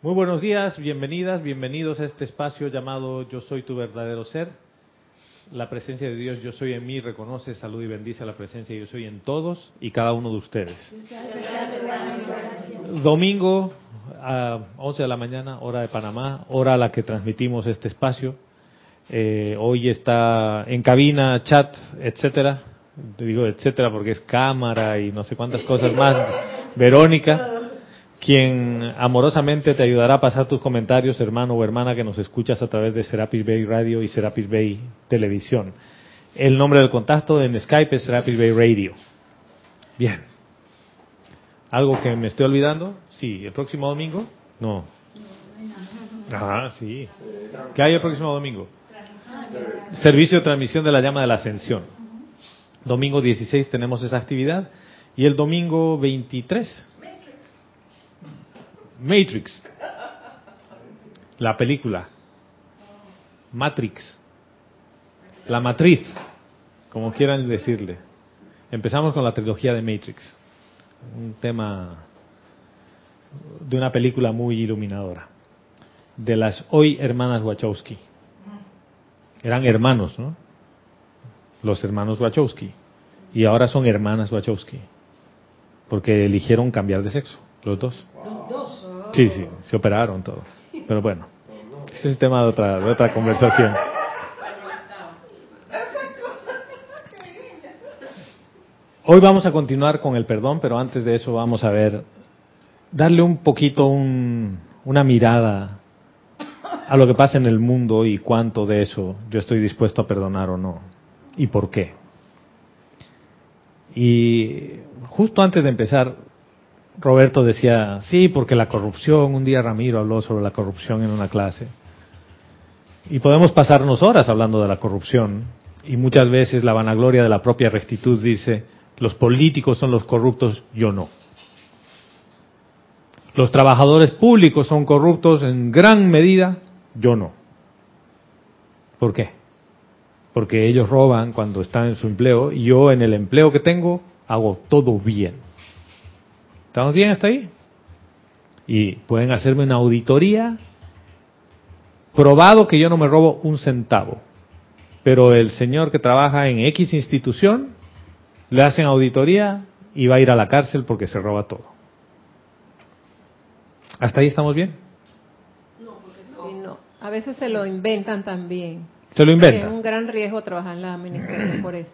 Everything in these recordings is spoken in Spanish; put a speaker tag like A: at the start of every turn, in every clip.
A: Muy buenos días, bienvenidas, bienvenidos a este espacio llamado Yo soy tu verdadero ser. La presencia de Dios Yo soy en mí reconoce, salud y bendice a la presencia de Yo soy en todos y cada uno de ustedes. Domingo a 11 de la mañana, hora de Panamá, hora a la que transmitimos este espacio. Eh, hoy está en cabina, chat, etcétera. Digo etcétera porque es cámara y no sé cuántas cosas más. Verónica quien amorosamente te ayudará a pasar tus comentarios, hermano o hermana que nos escuchas a través de Serapis Bay Radio y Serapis Bay Televisión. El nombre del contacto en Skype es Serapis Bay Radio. Bien. ¿Algo que me estoy olvidando? Sí, el próximo domingo. No. Ah, sí. ¿Qué hay el próximo domingo? Servicio de transmisión de la llama de la ascensión. Domingo 16 tenemos esa actividad y el domingo 23 Matrix. La película. Matrix. La matriz, como quieran decirle. Empezamos con la trilogía de Matrix. Un tema de una película muy iluminadora. De las hoy hermanas Wachowski. Eran hermanos, ¿no? Los hermanos Wachowski. Y ahora son hermanas Wachowski. Porque eligieron cambiar de sexo, los dos. Sí, sí, se operaron todo. Pero bueno, ese es el tema de otra, de otra conversación. Hoy vamos a continuar con el perdón, pero antes de eso vamos a ver, darle un poquito un, una mirada a lo que pasa en el mundo y cuánto de eso yo estoy dispuesto a perdonar o no, y por qué. Y justo antes de empezar, Roberto decía, sí, porque la corrupción, un día Ramiro habló sobre la corrupción en una clase. Y podemos pasarnos horas hablando de la corrupción. Y muchas veces la vanagloria de la propia rectitud dice, los políticos son los corruptos, yo no. Los trabajadores públicos son corruptos en gran medida, yo no. ¿Por qué? Porque ellos roban cuando están en su empleo y yo en el empleo que tengo hago todo bien. ¿Estamos bien hasta ahí? Y pueden hacerme una auditoría probado que yo no me robo un centavo. Pero el señor que trabaja en X institución le hacen auditoría y va a ir a la cárcel porque se roba todo. ¿Hasta ahí estamos bien?
B: No, porque no. A veces se lo inventan también.
A: Se lo inventan.
B: Es un gran riesgo trabajar en la administración por eso.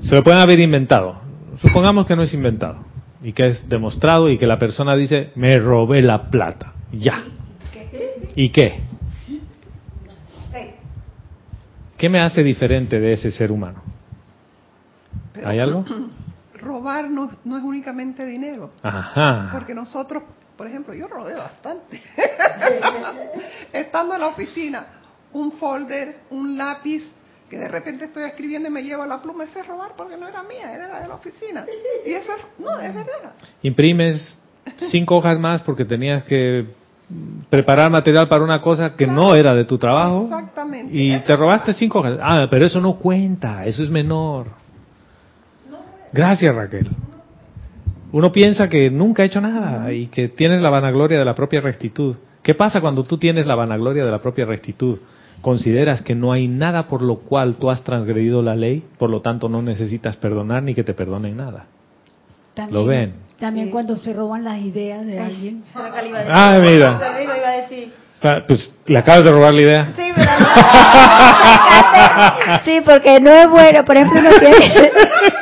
A: Se lo pueden haber inventado. Supongamos que no es inventado y que es demostrado y que la persona dice, me robé la plata. Ya. ¿Y qué? ¿Qué me hace diferente de ese ser humano? ¿Hay algo?
C: Robar no, no es únicamente dinero.
A: Ajá.
C: Porque nosotros, por ejemplo, yo robé bastante. Estando en la oficina, un folder, un lápiz, que de repente estoy escribiendo y me llevo la pluma, ese es robar porque no era mía, era de la oficina. Y eso es, no, es verdad.
A: Imprimes cinco hojas más porque tenías que preparar material para una cosa que no era de tu trabajo.
C: Exactamente.
A: Y te robaste cinco hojas. Ah, pero eso no cuenta, eso es menor. Gracias, Raquel. Uno piensa que nunca ha hecho nada y que tienes la vanagloria de la propia rectitud. ¿Qué pasa cuando tú tienes la vanagloria de la propia rectitud? Consideras que no hay nada por lo cual tú has transgredido la ley, por lo tanto no necesitas perdonar ni que te perdonen nada.
D: También,
A: ¿Lo ven?
D: También cuando se roban las ideas de alguien.
A: Ah, mira. Pues le acabas de robar la idea.
D: Sí, sí, porque no es bueno. Por ejemplo, uno tiene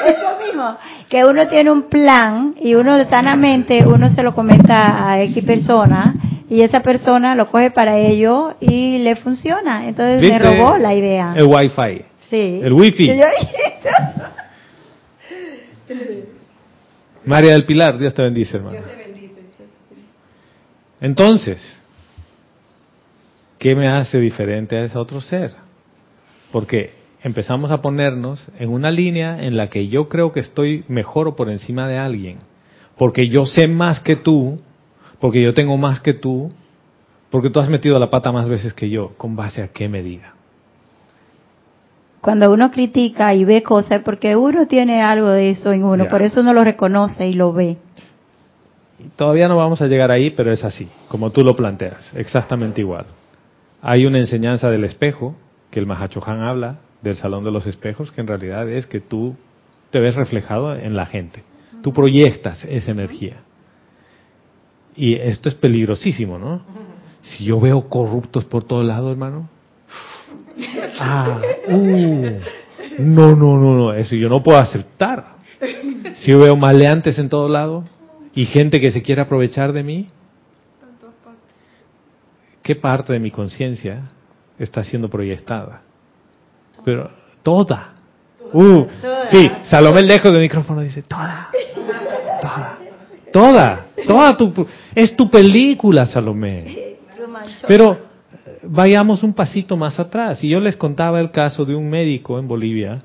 D: eso mismo, que uno tiene un plan y uno sanamente uno se lo comenta a X persona y esa persona lo coge para ello y le funciona. Entonces me robó la idea.
A: El wifi.
D: Sí.
A: El wifi. María del Pilar, Dios te bendice, hermano.
B: Dios te bendice.
A: Entonces, ¿qué me hace diferente a ese otro ser? Porque empezamos a ponernos en una línea en la que yo creo que estoy mejor o por encima de alguien. Porque yo sé más que tú, porque yo tengo más que tú, porque tú has metido la pata más veces que yo. ¿Con base a qué medida?
D: Cuando uno critica y ve cosas, porque uno tiene algo de eso en uno,
A: Ya.
D: por eso uno lo reconoce y lo ve.
A: todavía no vamos a llegar ahí, pero es así, como tú lo planteas, exactamente igual. Hay una enseñanza del espejo, que el Mahachohan habla, del salón de los espejos, que en realidad es que tú te ves reflejado en la gente. Tú proyectas esa energía. Y esto es peligrosísimo, ¿no? Si yo veo corruptos por todos lados, hermano. Ah, uh, no, no, no, no, eso yo no puedo aceptar. Si yo veo maleantes en todos lados y gente que se quiere aprovechar de mí, ¿qué parte de mi conciencia está siendo proyectada? Pero toda. Uh, sí, Salomé lejos del micrófono dice, toda, toda, toda, toda tu, es tu película, Salomé. Pero eh, vayamos un pasito más atrás. Y yo les contaba el caso de un médico en Bolivia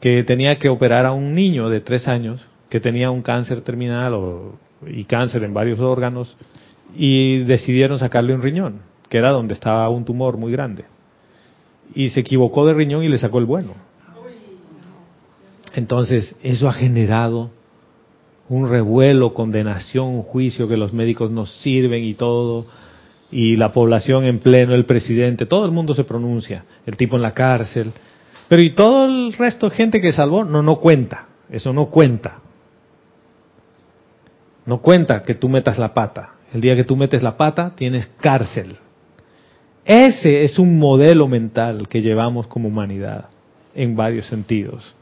A: que tenía que operar a un niño de tres años que tenía un cáncer terminal o, y cáncer en varios órganos y decidieron sacarle un riñón, que era donde estaba un tumor muy grande. Y se equivocó de riñón y le sacó el bueno. Entonces, eso ha generado un revuelo, condenación, juicio que los médicos nos sirven y todo, y la población en pleno, el presidente, todo el mundo se pronuncia, el tipo en la cárcel, pero y todo el resto de gente que salvó, no, no cuenta, eso no cuenta. No cuenta que tú metas la pata. El día que tú metes la pata, tienes cárcel. Ese es un modelo mental que llevamos como humanidad en varios sentidos.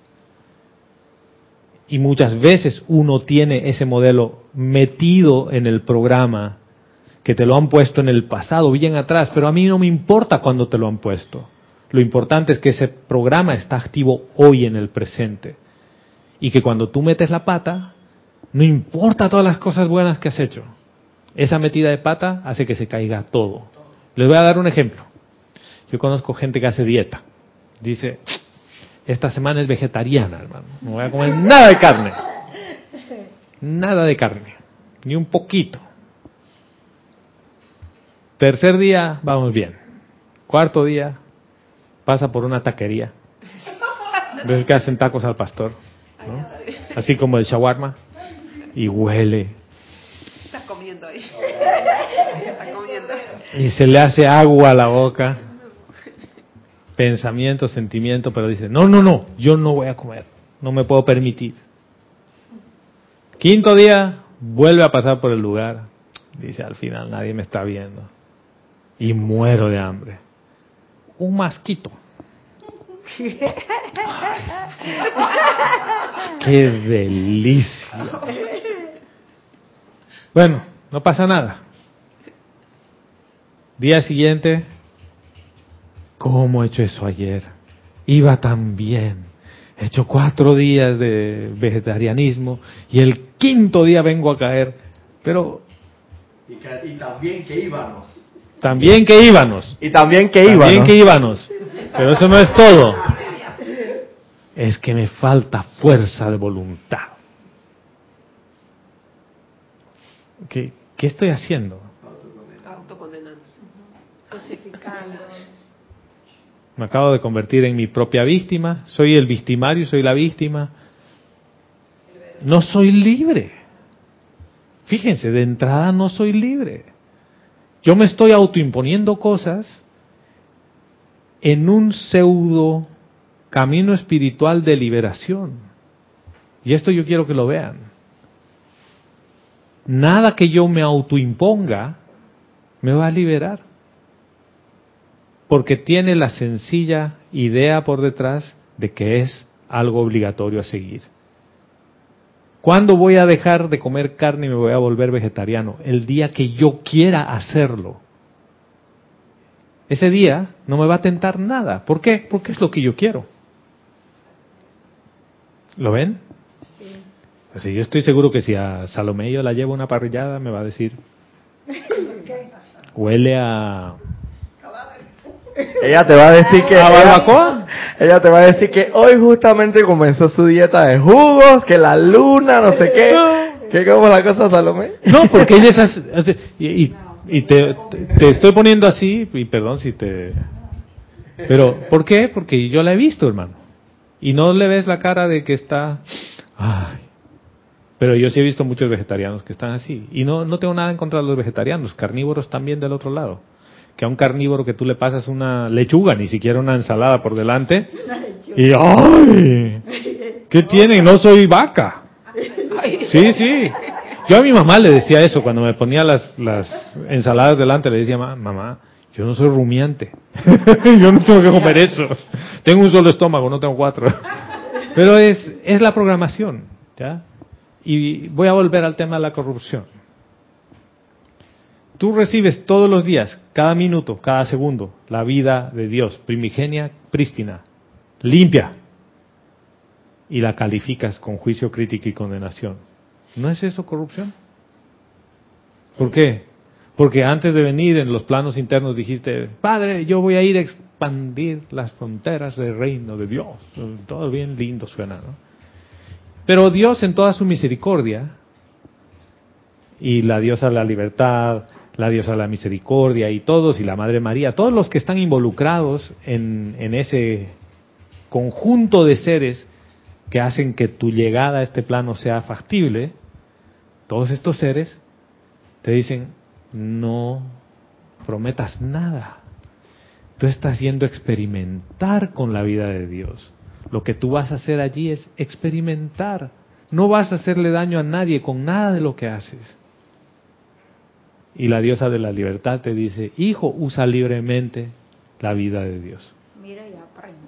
A: Y muchas veces uno tiene ese modelo metido en el programa que te lo han puesto en el pasado, bien atrás, pero a mí no me importa cuando te lo han puesto. Lo importante es que ese programa está activo hoy en el presente. Y que cuando tú metes la pata, no importa todas las cosas buenas que has hecho. Esa metida de pata hace que se caiga todo. Les voy a dar un ejemplo. Yo conozco gente que hace dieta. Dice, esta semana es vegetariana, hermano. No voy a comer nada de carne. Nada de carne. Ni un poquito. Tercer día, vamos bien. Cuarto día, pasa por una taquería. Ves que hacen tacos al pastor. ¿no? Así como el shawarma. Y huele.
C: Estás comiendo ahí. Estás comiendo.
A: Y se le hace agua a la boca. Pensamiento, sentimiento, pero dice, no, no, no, yo no voy a comer. No me puedo permitir. Quinto día, vuelve a pasar por el lugar. Dice, al final nadie me está viendo. Y muero de hambre. Un masquito. ¡Qué delicia! Bueno, no pasa nada. Día siguiente, ¿cómo he hecho eso ayer? Iba tan bien. He hecho cuatro días de vegetarianismo y el quinto día vengo a caer. Pero
E: Y, que- y también que íbamos.
A: también que íbamos.
E: Y también que
A: También
E: íbamos.
A: que íbamos. Pero eso no es todo. Es que me falta fuerza de voluntad. ¿Qué, qué estoy haciendo? Me acabo de convertir en mi propia víctima. Soy el victimario, soy la víctima. No soy libre. Fíjense, de entrada no soy libre. Yo me estoy autoimponiendo cosas en un pseudo camino espiritual de liberación. Y esto yo quiero que lo vean. Nada que yo me autoimponga me va a liberar. Porque tiene la sencilla idea por detrás de que es algo obligatorio a seguir. ¿Cuándo voy a dejar de comer carne y me voy a volver vegetariano? El día que yo quiera hacerlo. Ese día no me va a tentar nada. ¿Por qué? Porque es lo que yo quiero. ¿Lo ven? Así, yo estoy seguro que si a Salomé yo la llevo una parrillada me va a decir, huele a...
E: Ella te va a decir que.
A: ¿A
E: ella,
A: barbacoa?
E: ella te va a decir que hoy justamente comenzó su dieta de jugos, que la luna, no sé qué. ¿Qué como la cosa, Salomé?
A: No, porque ella es así, así, y, y- y te, te- te estoy poniendo así, y perdón si te... Pero, ¿por qué? Porque yo la he visto, hermano. Y no le ves la cara de que está... Ay, Pero yo sí he visto muchos vegetarianos que están así. Y no, no tengo nada en contra de los vegetarianos, carnívoros también del otro lado. Que a un carnívoro que tú le pasas una lechuga, ni siquiera una ensalada por delante, y ¡ay! ¿Qué tienen? No soy vaca. Sí, sí. Yo a mi mamá le decía eso cuando me ponía las, las ensaladas delante, le decía, "Ma- mamá, yo no soy rumiante. yo no tengo que comer eso. Tengo un solo estómago, no tengo cuatro. Pero es, es la programación, ¿ya? Y voy a volver al tema de la corrupción. Tú recibes todos los días, cada minuto, cada segundo, la vida de Dios, primigenia, prístina, limpia, y la calificas con juicio crítico y condenación. ¿No es eso corrupción? ¿Por qué? Porque antes de venir en los planos internos dijiste, Padre, yo voy a ir a expandir las fronteras del reino de Dios. Todo bien lindo suena, ¿no? Pero Dios en toda su misericordia, y la diosa de la libertad, la diosa de la misericordia, y todos, y la Madre María, todos los que están involucrados en, en ese conjunto de seres que hacen que tu llegada a este plano sea factible, todos estos seres te dicen, no prometas nada. Tú estás yendo a experimentar con la vida de Dios. Lo que tú vas a hacer allí es experimentar. No vas a hacerle daño a nadie con nada de lo que haces. Y la diosa de la libertad te dice, hijo, usa libremente la vida de Dios.
D: Mira y aprende.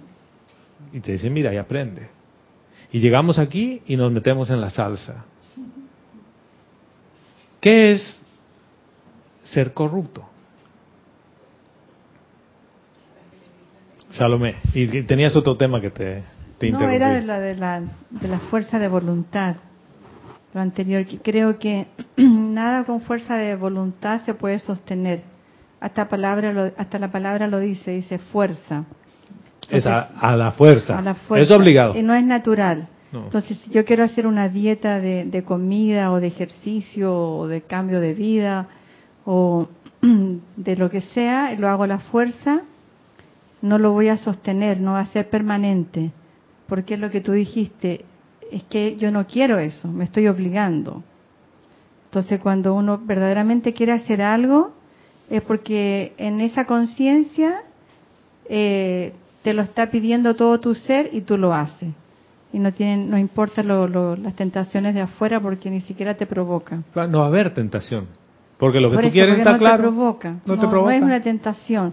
A: Y te dice, mira y aprende. Y llegamos aquí y nos metemos en la salsa. ¿Qué es ser corrupto? Salomé, y tenías otro tema que te, te
F: No,
A: interrumpí.
F: era de la, de, la, de la fuerza de voluntad. Lo anterior, que creo que nada con fuerza de voluntad se puede sostener. Hasta, palabra lo- hasta la palabra lo dice, dice fuerza.
A: es a, a la fuerza.
F: a la fuerza.
A: Es obligado.
F: Y no es natural.
A: No.
F: Entonces, si yo quiero hacer una dieta de, de comida o de ejercicio o de cambio de vida o de lo que sea, lo hago a la fuerza, no lo voy a sostener, no va a ser permanente. Porque es lo que tú dijiste, es que yo no quiero eso, me estoy obligando. Entonces, cuando uno verdaderamente quiere hacer algo, es porque en esa conciencia eh, te lo está pidiendo todo tu ser y tú lo haces. Y no tienen, no importa lo- lo- las tentaciones de afuera porque ni siquiera te provoca.
A: No va a haber tentación. Porque lo que
F: Por
A: tú
F: eso,
A: quieres está
F: no
A: claro.
F: te provoca.
A: No te
F: No
A: provoca.
F: es una tentación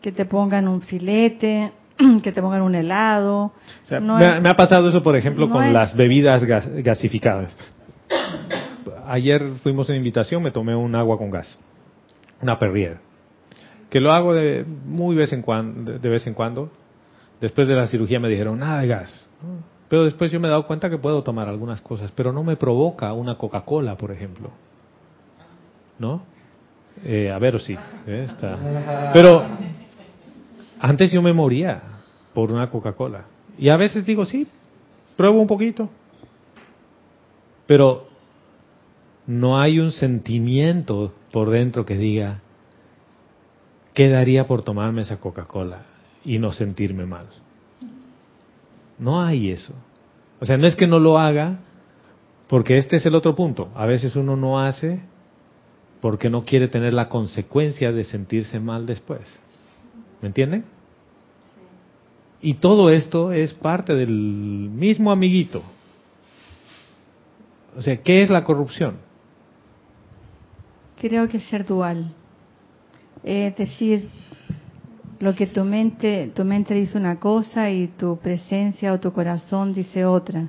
F: que te pongan un filete, que te pongan un helado.
A: O sea,
F: No
A: me,
F: es-
A: ha- me ha pasado eso, por ejemplo,
F: no
A: con
F: es-
A: las bebidas gas- gasificadas. Ayer fuimos en invitación, me tomé un agua con gas, una Perrier, que lo hago de muy vez en cuando, de vez en cuando. Después de la cirugía me dijeron nada de gas, pero después yo me he dado cuenta que puedo tomar algunas cosas, pero no me provoca una Coca-Cola, por ejemplo, ¿no? Eh, a ver, sí, ¿eh? Está. Pero antes yo me moría por una Coca-Cola. Y a veces digo, sí, pruebo un poquito. Pero no hay un sentimiento por dentro que diga, ¿qué daría por tomarme esa Coca-Cola y no sentirme mal? No hay eso. O sea, no es que no lo haga, porque este es el otro punto. A veces uno no hace porque no quiere tener la consecuencia de sentirse mal después. ¿Me entienden? Y todo esto es parte del mismo amiguito. O sea, ¿qué es la corrupción?
F: Creo que es ser dual. Es decir, lo que tu mente, tu mente dice una cosa y tu presencia o tu corazón dice otra.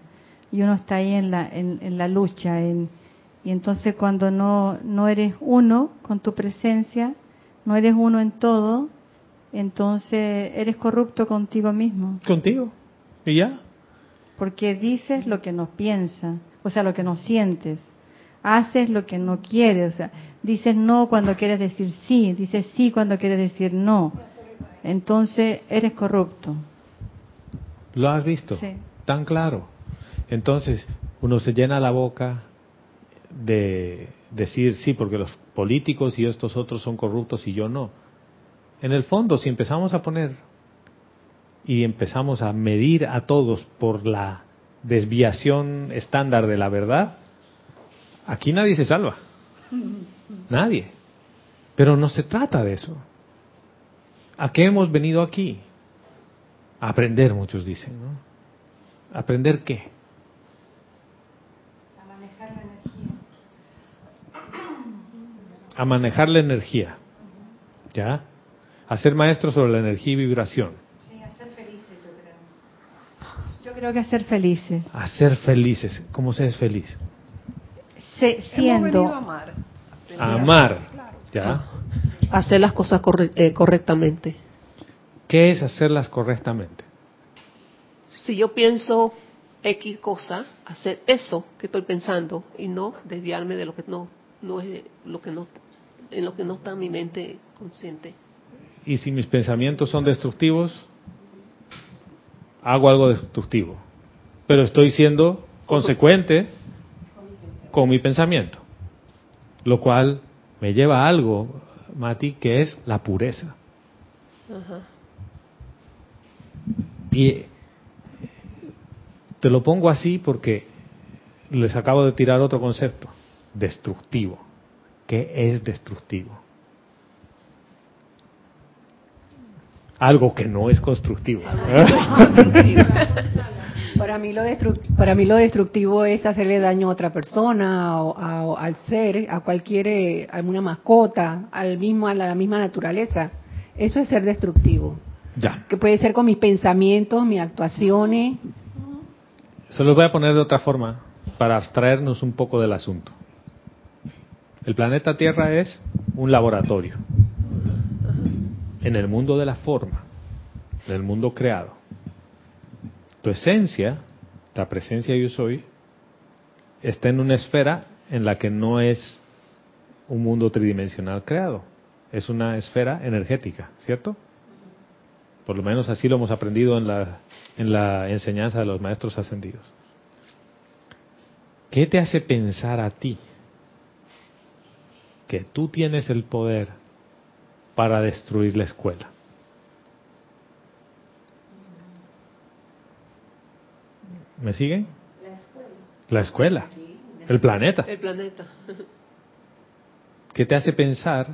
F: Y uno está ahí en la, en, en la lucha. En, y entonces cuando no, no eres uno con tu presencia, no eres uno en todo, entonces eres corrupto contigo mismo.
A: Contigo. ¿Y ya?
F: Porque dices lo que no piensas, o sea, lo que no sientes. Haces lo que no quieres, o sea, dices no cuando quieres decir sí, dices sí cuando quieres decir no. Entonces eres corrupto.
A: ¿Lo has visto?
F: Sí.
A: Tan claro. Entonces, uno se llena la boca de decir sí, porque los políticos y estos otros son corruptos y yo no. En el fondo, si empezamos a poner y empezamos a medir a todos por la desviación estándar de la verdad, Aquí nadie se salva. Nadie. Pero no se trata de eso. ¿A qué hemos venido aquí? A aprender, muchos dicen, ¿no? ¿Aprender qué?
F: A manejar la energía.
A: A manejar la energía. ¿Ya? A ser maestro sobre la energía y vibración.
F: Sí, a ser felices, yo creo. Yo creo que a ser felices.
A: A ser felices. ¿Cómo se es feliz?
F: Se-
C: a amar.
A: A amar.
C: Claro.
A: ¿Ya?
G: Hacer las cosas corre- eh, correctamente.
A: ¿Qué es hacerlas correctamente?
G: Si yo pienso X cosa, hacer eso que estoy pensando y no desviarme de lo que no, no es lo que no, en lo que no está mi mente consciente.
A: Y si mis pensamientos son destructivos, hago algo destructivo. Pero estoy siendo consecuente con mi pensamiento. Lo cual me lleva a algo, Mati, que es la pureza.
G: Ajá.
A: Te lo pongo así porque les acabo de tirar otro concepto, destructivo. ¿Qué es destructivo? Algo que no es constructivo.
H: Para mí, lo destru- para mí lo destructivo es hacerle daño a otra persona, o, a- o al ser, a cualquier, eh, a una mascota, al mismo, a la misma naturaleza. Eso es ser destructivo.
A: ya.
H: Que puede ser con mis pensamientos, mis actuaciones.
A: Se los voy a poner de otra forma para abstraernos un poco del asunto. El planeta Tierra es un laboratorio en el mundo de la forma, en el mundo creado. Tu esencia, la presencia yo soy, está en una esfera en la que no es un mundo tridimensional creado, es una esfera energética, ¿cierto? Por lo menos así lo hemos aprendido en la, en la enseñanza de los maestros ascendidos. ¿Qué te hace pensar a ti que tú tienes el poder para destruir la escuela? ¿Me siguen? La escuela. El planeta.
G: El planeta.
A: ¿Qué te hace pensar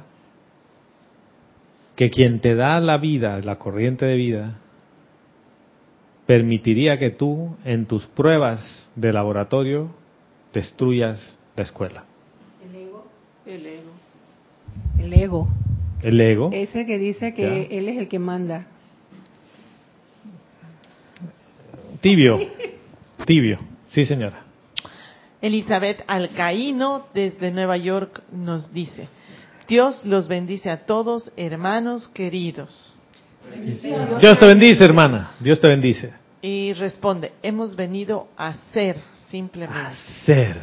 A: que quien te da la vida, la corriente de vida, permitiría que tú en tus pruebas de laboratorio destruyas la escuela?
G: El ego.
H: El ego.
A: El ego.
H: Ese que dice que
A: Ya.
H: él es el que manda.
A: Tibio. Tibio. Sí, señora.
I: Elizabeth Alcaíno desde Nueva York nos dice, Dios los bendice a todos, hermanos queridos.
A: Dios te bendice, hermana. Dios te bendice.
I: Y responde, hemos venido a ser simplemente.
A: Hacer.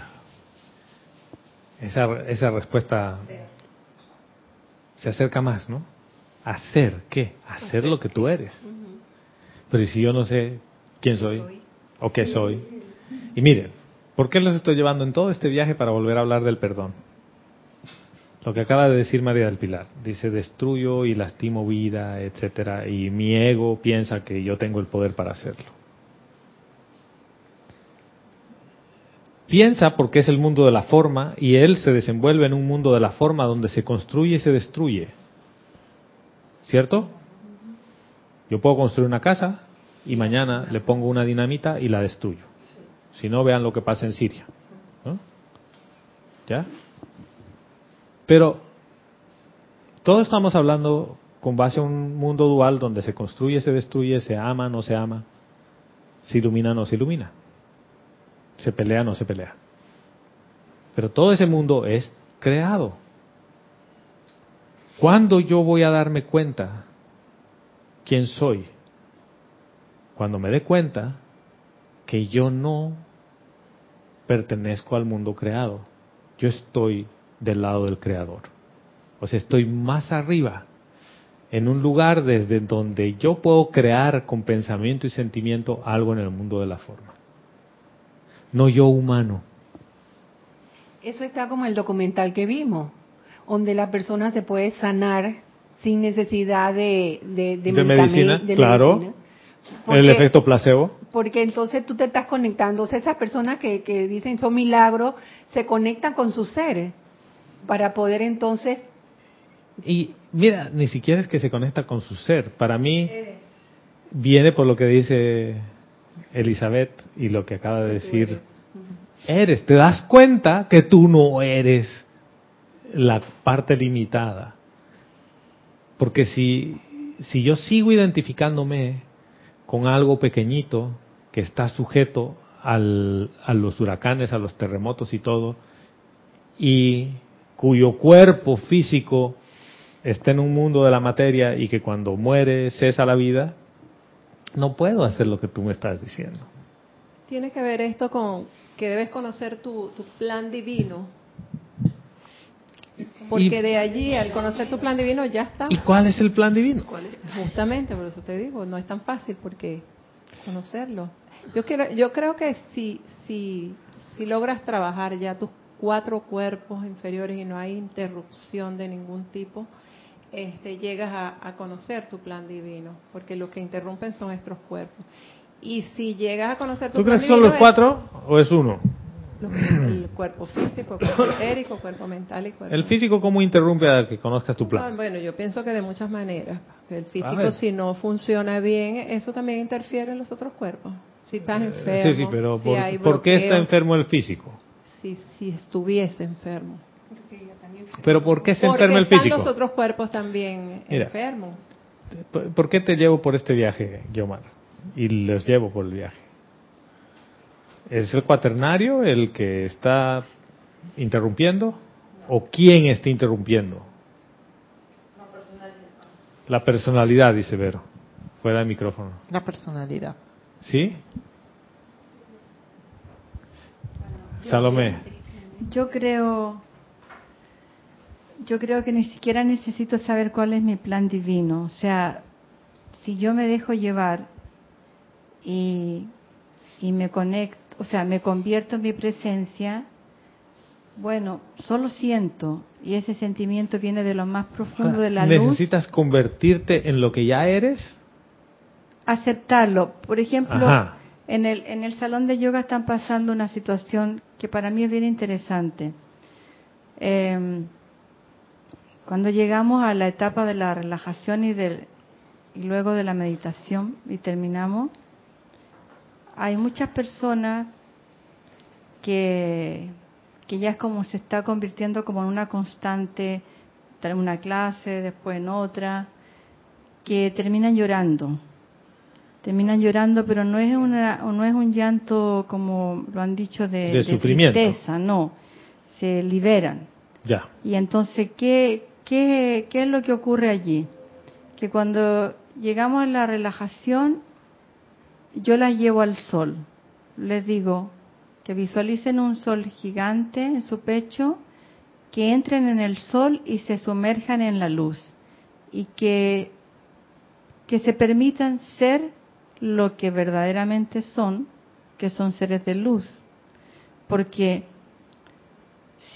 A: Esa, esa respuesta se acerca más, ¿no? Hacer, ¿qué? Hacer lo que tú eres. Pero ¿y si yo no sé quién soy o qué soy? Y miren, ¿por qué los estoy llevando en todo este viaje para volver a hablar del perdón? Lo que acaba de decir María del Pilar. Dice, destruyo y lastimo vida, etcétera, y mi ego piensa que yo tengo el poder para hacerlo. Piensa porque es el mundo de la forma y él se desenvuelve en un mundo de la forma donde se construye y se destruye. ¿Cierto? Yo puedo construir una casa y mañana le pongo una dinamita y la destruyo. Si no, vean lo que pasa en Siria. ¿no? ¿Ya? Pero todos estamos hablando con base a un mundo dual donde se construye, se destruye, se ama, no se ama, se ilumina, no se ilumina, se pelea, no se pelea. Pero todo ese mundo es creado. ¿Cuándo yo voy a darme cuenta quién soy? Cuando me dé cuenta que yo no pertenezco al mundo creado. Yo estoy del lado del creador. O sea, estoy más arriba, en un lugar desde donde yo puedo crear con pensamiento y sentimiento algo en el mundo de la forma. No yo humano.
H: Eso está como el documental que vimos, donde la persona se puede sanar sin necesidad de, de,
A: De medicina,
H: de
A: claro.
H: medicina, Porque-
A: El efecto placebo.
H: Porque entonces tú te estás conectando. O sea, esas personas que, que dicen son milagros se conectan con sus seres para poder entonces.
A: Y mira, ni siquiera es que se conecta con su ser. Para mí viene por lo que dice Elizabeth y lo que acaba de decir. Eres, te das cuenta que tú no eres la parte limitada. Porque si, si yo sigo identificándome con algo pequeñito que está sujeto al- a los huracanes, a los terremotos y todo, y cuyo cuerpo físico está en un mundo de la materia y que cuando muere cesa la vida, no puedo hacer lo que tú me estás diciendo.
B: Tiene que ver esto con que debes conocer tu, tu plan divino. Porque
A: Y-
B: de allí, al conocer tu plan divino, ya está.
A: ¿Y cuál es el plan divino?
B: Justamente, por eso te digo, no es tan fácil porque conocerlo. Yo quiero, yo creo que si, si, si logras trabajar ya tus cuatro cuerpos inferiores y no hay interrupción de ningún tipo, este, llegas a, a conocer tu plan divino, porque lo que interrumpen son nuestros cuerpos. Y si llegas a conocer tu
A: ¿Tú
B: plan
A: crees que son los
B: es
A: cuatro o es uno?
B: el cuerpo físico, cuerpo etérico, cuerpo mental y cuerpo
A: ¿El físico cómo interrumpe a que conozcas tu
B: Ah,
A: plan?
B: Bueno, yo pienso que de muchas maneras. El físico, si no funciona bien, eso también interfiere en los otros cuerpos. Si estás enfermo,
A: Eh, sí, sí, pero
B: si
A: ¿por,
B: hay
A: por qué está enfermo el físico?
B: Si, si estuviese enfermo.
A: ¿Pero por qué se
B: Porque
A: enferma el
B: están
A: físico?
B: los otros cuerpos también
A: Mira.
B: enfermos.
A: ¿Por por qué te llevo por este viaje, Guiomar? Y los llevo por el viaje. ¿Es el cuaternario el que está interrumpiendo? ¿O quién está interrumpiendo? La personalidad, dice Vero. Fuera del micrófono.
I: La personalidad.
A: ¿Sí? Salomé.
F: Yo creo, yo creo que ni siquiera necesito saber cuál es mi plan divino. O sea, si yo me dejo llevar y, y me conecto, o sea, me convierto en mi presencia, bueno, solo siento y ese sentimiento viene de lo más profundo de la luz.
A: ¿Necesitas convertirte en lo que ya eres?
F: aceptarlo. Por ejemplo,
A: Ajá.
F: en el, en el salón de yoga están pasando una situación que para mí es bien interesante. Eh, cuando llegamos a la etapa de la relajación y, del, y luego de la meditación y terminamos, hay muchas personas que, que ya es como se está convirtiendo como en una constante, en una clase, después en otra, que terminan llorando terminan llorando, pero no es una, no es un llanto como lo han dicho de,
A: De sufrimiento.
F: tristeza, no, se liberan.
A: Ya.
F: Y entonces, ¿qué, qué, ¿qué es lo que ocurre allí? Que cuando llegamos a la relajación, yo las llevo al sol. Les digo que visualicen un sol gigante en su pecho, que entren en el sol y se sumerjan en la luz. Y que, que se permitan ser lo que verdaderamente son, que son seres de luz. Porque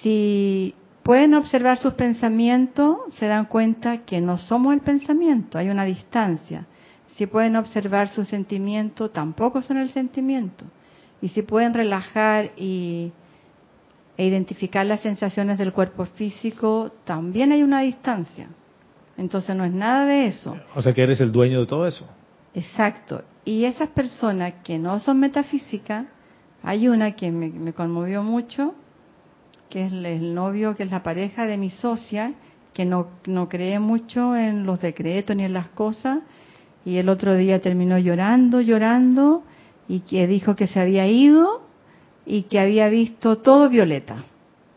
F: si pueden observar sus pensamientos, se dan cuenta que no somos el pensamiento, hay una distancia. Si pueden observar sus sentimientos, tampoco son el sentimiento. Y si pueden relajar y, e identificar las sensaciones del cuerpo físico, también hay una distancia. Entonces no es nada de eso.
A: O sea que eres el dueño de todo eso.
F: Exacto. Y esas personas que no son metafísicas, hay una que me, me conmovió mucho, que es el, novio, que es la pareja de mi socia, que no, no cree mucho en los decretos ni en las cosas, y el otro día terminó llorando, llorando, y que dijo que se había ido y que había visto todo violeta.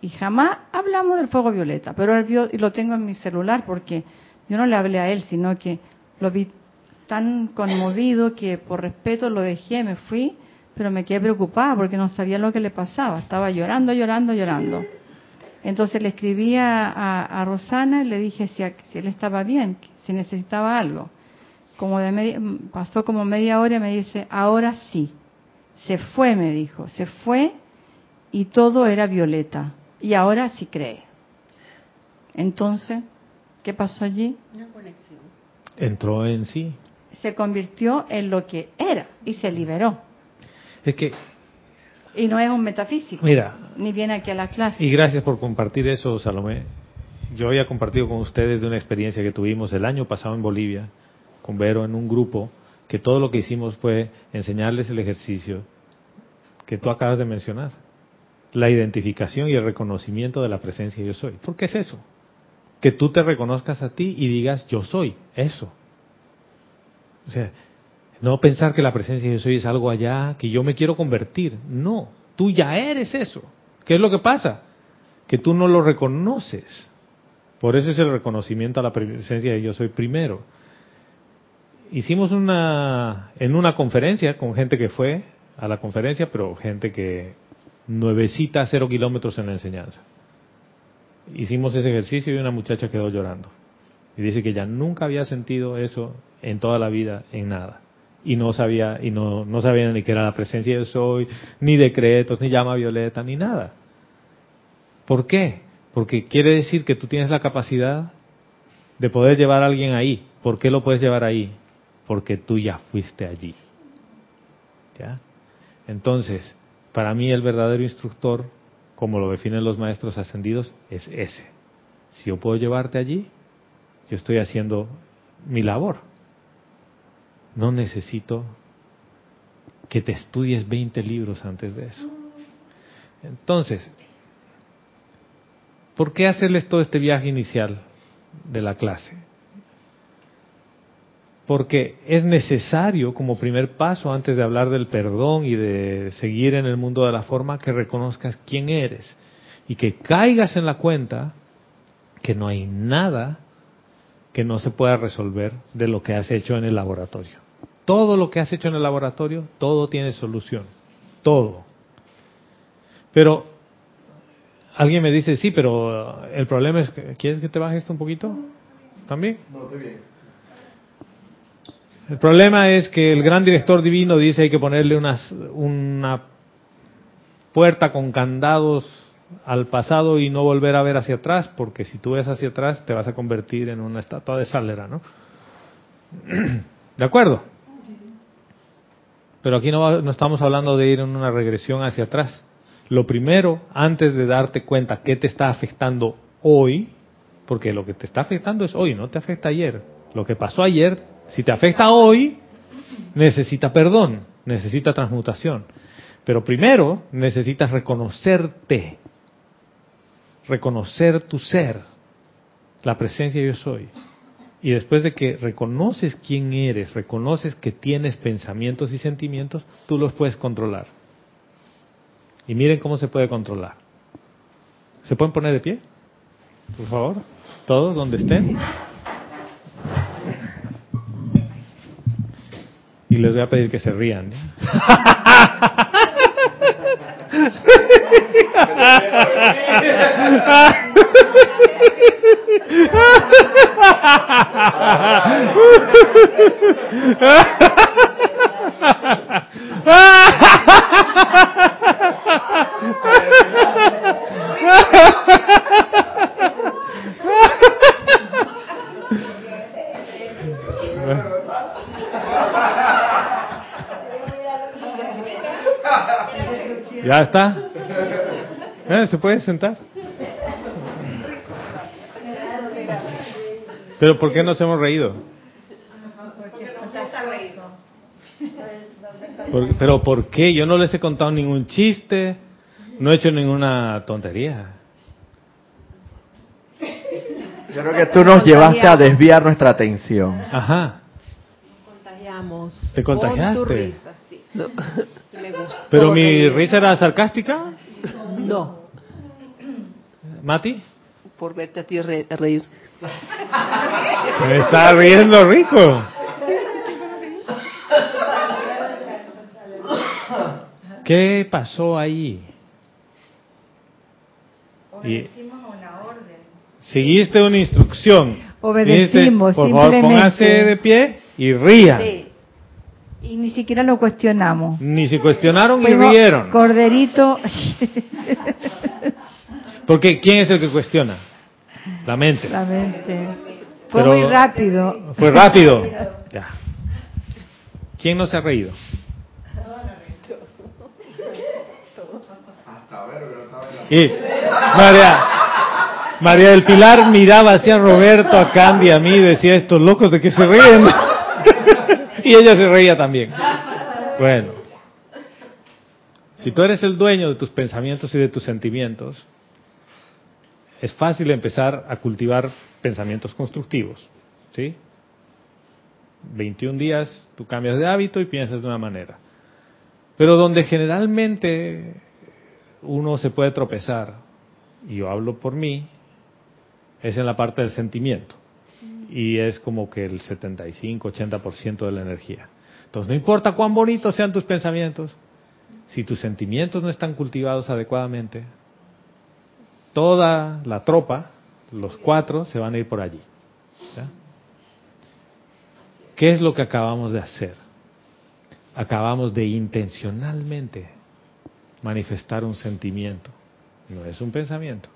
F: Y jamás hablamos del fuego violeta, pero él vio, y lo tengo en mi celular porque yo no le hablé a él, sino que lo vi tan conmovido que por respeto lo dejé, me fui, pero me quedé preocupada porque no sabía lo que le pasaba. Estaba llorando, llorando, llorando. Entonces le escribí a, a- a Rosana y le dije si, a- si él estaba bien, si necesitaba algo. Como de media- pasó como media hora y me dice, ahora sí. Se fue, me dijo, se fue y todo era violeta. Y ahora sí cree. Entonces, ¿qué pasó allí?
H: Una conexión.
A: Entró en sí.
F: se convirtió en lo que era y se liberó.
A: Es que,
F: Y no es un metafísico,
A: mira,
F: ni viene aquí a la clase.
A: y gracias por compartir eso, Salomé. Yo había compartido con ustedes de una experiencia que tuvimos el año pasado en Bolivia, con Vero, en un grupo, que todo lo que hicimos fue enseñarles el ejercicio que tú acabas de mencionar. La identificación y el reconocimiento de la presencia yo soy. ¿Por qué es eso? Que tú te reconozcas a ti y digas yo soy eso. O sea, no pensar que la presencia yo soy es algo allá, que yo me quiero convertir. No, tú ya eres eso. ¿Qué es lo que pasa? Que tú no lo reconoces. Por eso es el reconocimiento a la presencia de yo soy primero. Hicimos una, en una conferencia con gente que fue a la conferencia, pero gente que nuevecita, cero kilómetros en la enseñanza. Hicimos ese ejercicio y una muchacha quedó llorando. Y dice que ya nunca había sentido eso en toda la vida, en nada. Y no sabía, y no, no ni qué era la presencia de soy, ni decretos, ni llama violeta, ni nada. ¿Por qué? Porque quiere decir que tú tienes la capacidad de poder llevar a alguien ahí. ¿Por qué lo puedes llevar ahí? Porque tú ya fuiste allí. ¿Ya? Entonces, para mí el verdadero instructor, como lo definen los maestros ascendidos, es ese. Si yo puedo llevarte allí, yo estoy haciendo mi labor. No necesito que te estudies 20 libros antes de eso. Entonces, ¿por qué hacerles todo este viaje inicial de la clase? Porque es necesario como primer paso antes de hablar del perdón y de seguir en el mundo de la forma que reconozcas quién eres y que caigas en la cuenta que no hay nada que no se pueda resolver de lo que has hecho en el laboratorio. Todo lo que has hecho en el laboratorio, todo tiene solución. Todo. Pero alguien me dice, sí, pero el problema es, que, ¿quieres que te baje esto un poquito? ¿También?
E: No, estoy bien.
A: El problema es que el gran director divino dice hay que ponerle unas, una puerta con candados al pasado y no volver a ver hacia atrás, porque si tú ves hacia atrás te vas a convertir en una estatua de sálera, ¿no? ¿De acuerdo? Pero aquí no, no estamos hablando de ir en una regresión hacia atrás. Lo primero, antes de darte cuenta qué te está afectando hoy, porque lo que te está afectando es hoy, no te afecta ayer. Lo que pasó ayer, si te afecta hoy, necesita perdón, necesita transmutación. Pero primero necesitas reconocerte, reconocer tu ser, la presencia yo soy. Y después de que reconoces quién eres, reconoces que tienes pensamientos y sentimientos, tú los puedes controlar. Y miren cómo se puede controlar. ¿Se pueden poner de pie? Por favor, todos donde estén. Y les voy a pedir que se rían. ¿Ya está? Eh, ¿Se puede sentar? Pero ¿por qué nos hemos reído? Por- pero ¿por qué? Yo no les he contado ningún chiste, no he hecho ninguna tontería.
E: Yo creo que tú nos llevaste a desviar nuestra atención.
A: Ajá.
B: Contagiamos.
A: ¿Te
B: Con
A: contagiaste?
B: tu risa, sí.
G: No.
B: Me gustó
A: ¿Pero mi
B: reír.
A: risa era sarcástica,
B: No.
A: Mati?
G: Por verte a ti re- reír.
A: Me está riendo rico. ¿Qué pasó ahí? Y seguiste una instrucción.
F: Obedecimos,
A: Dijiste, Por favor,
F: simplemente.
A: póngase de pie y rían.
F: Sí. Y ni siquiera lo cuestionamos.
A: Ni se cuestionaron y
F: Fuimos
A: rieron.
F: Corderito.
A: Porque ¿quién es el que cuestiona? La mente.
F: La mente. Fue
A: Pero-
F: muy rápido.
A: Fue rápido. Ya. ¿Quién no se ha reído? Y María, María del Pilar miraba hacia Roberto, a Candy, a mí, decía, estos locos de que se ríen. y ella se reía también. Bueno, si tú eres el dueño de tus pensamientos y de tus sentimientos, es fácil empezar a cultivar pensamientos constructivos. ¿Sí? 21 días tú cambias de hábito y piensas de una manera. Pero donde generalmente uno se puede tropezar, y yo hablo por mí, es en la parte del sentimiento. Y es como que el 75-80% de la energía. Entonces, no importa cuán bonitos sean tus pensamientos, si tus sentimientos no están cultivados adecuadamente, toda la tropa, los cuatro, se van a ir por allí. ¿ya? ¿Qué es lo que acabamos de hacer? Acabamos de intencionalmente manifestar un sentimiento, no es un pensamiento.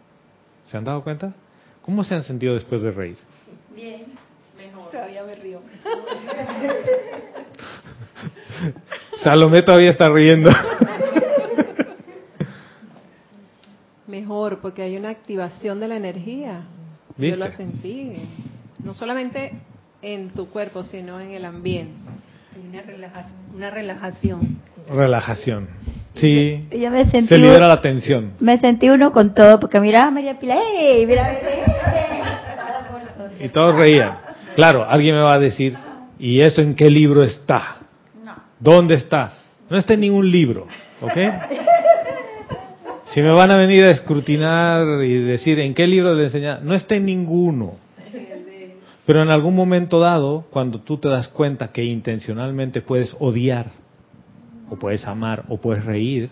A: ¿Se han dado cuenta? ¿Cómo se han sentido después de reír?
B: Bien, mejor. Todavía me río.
A: Salomé todavía está riendo.
B: Mejor, porque hay una activación de la energía.
A: ¿Viste?
B: Yo lo sentí. No solamente en tu cuerpo, sino en el ambiente.
H: Una, relaja- una relajación.
A: Relajación. Sí.
D: Yo me sentí,
A: Se libera la tensión.
D: me sentí uno con todo, porque miraba a María Pilar, ¡ey! Mira,
A: Y todos reían. Claro, alguien me va a decir, ¿y eso en qué libro está? ¿Dónde está? No está en ningún libro, ¿ok? Si me van a venir a escrutinar y decir en qué libro le enseñar, no está en ninguno. Pero en algún momento dado, cuando tú te das cuenta que intencionalmente puedes odiar, o puedes amar, o puedes reír,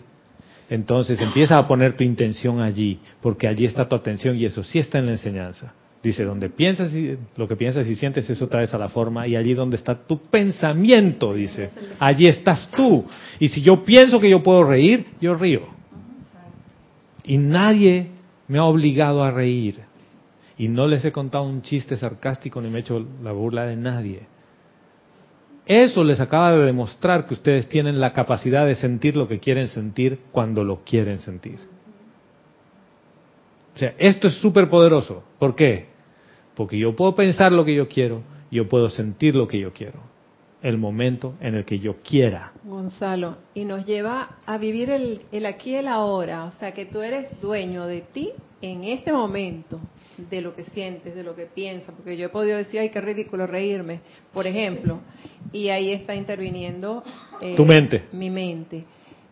A: entonces empieza a poner tu intención allí, porque allí está tu atención y eso sí está en la enseñanza. Dice, donde piensas y lo que piensas y sientes eso traes a la forma y allí donde está tu pensamiento, dice, allí estás tú. Y si yo pienso que yo puedo reír, yo río. Y nadie me ha obligado a reír. Y no les he contado un chiste sarcástico ni me he hecho la burla de nadie. Eso les acaba de demostrar que ustedes tienen la capacidad de sentir lo que quieren sentir cuando lo quieren sentir. O sea, esto es súper poderoso. ¿Por qué? Porque yo puedo pensar lo que yo quiero, yo puedo sentir lo que yo quiero, el momento en el que yo quiera.
B: Gonzalo, y nos lleva a vivir el, el aquí y el ahora, o sea que tú eres dueño de ti en este momento, de lo que sientes, de lo que piensas, porque yo he podido decir, ay, qué ridículo reírme, por ejemplo, y ahí está interviniendo eh,
A: Tu mente.
B: mi mente.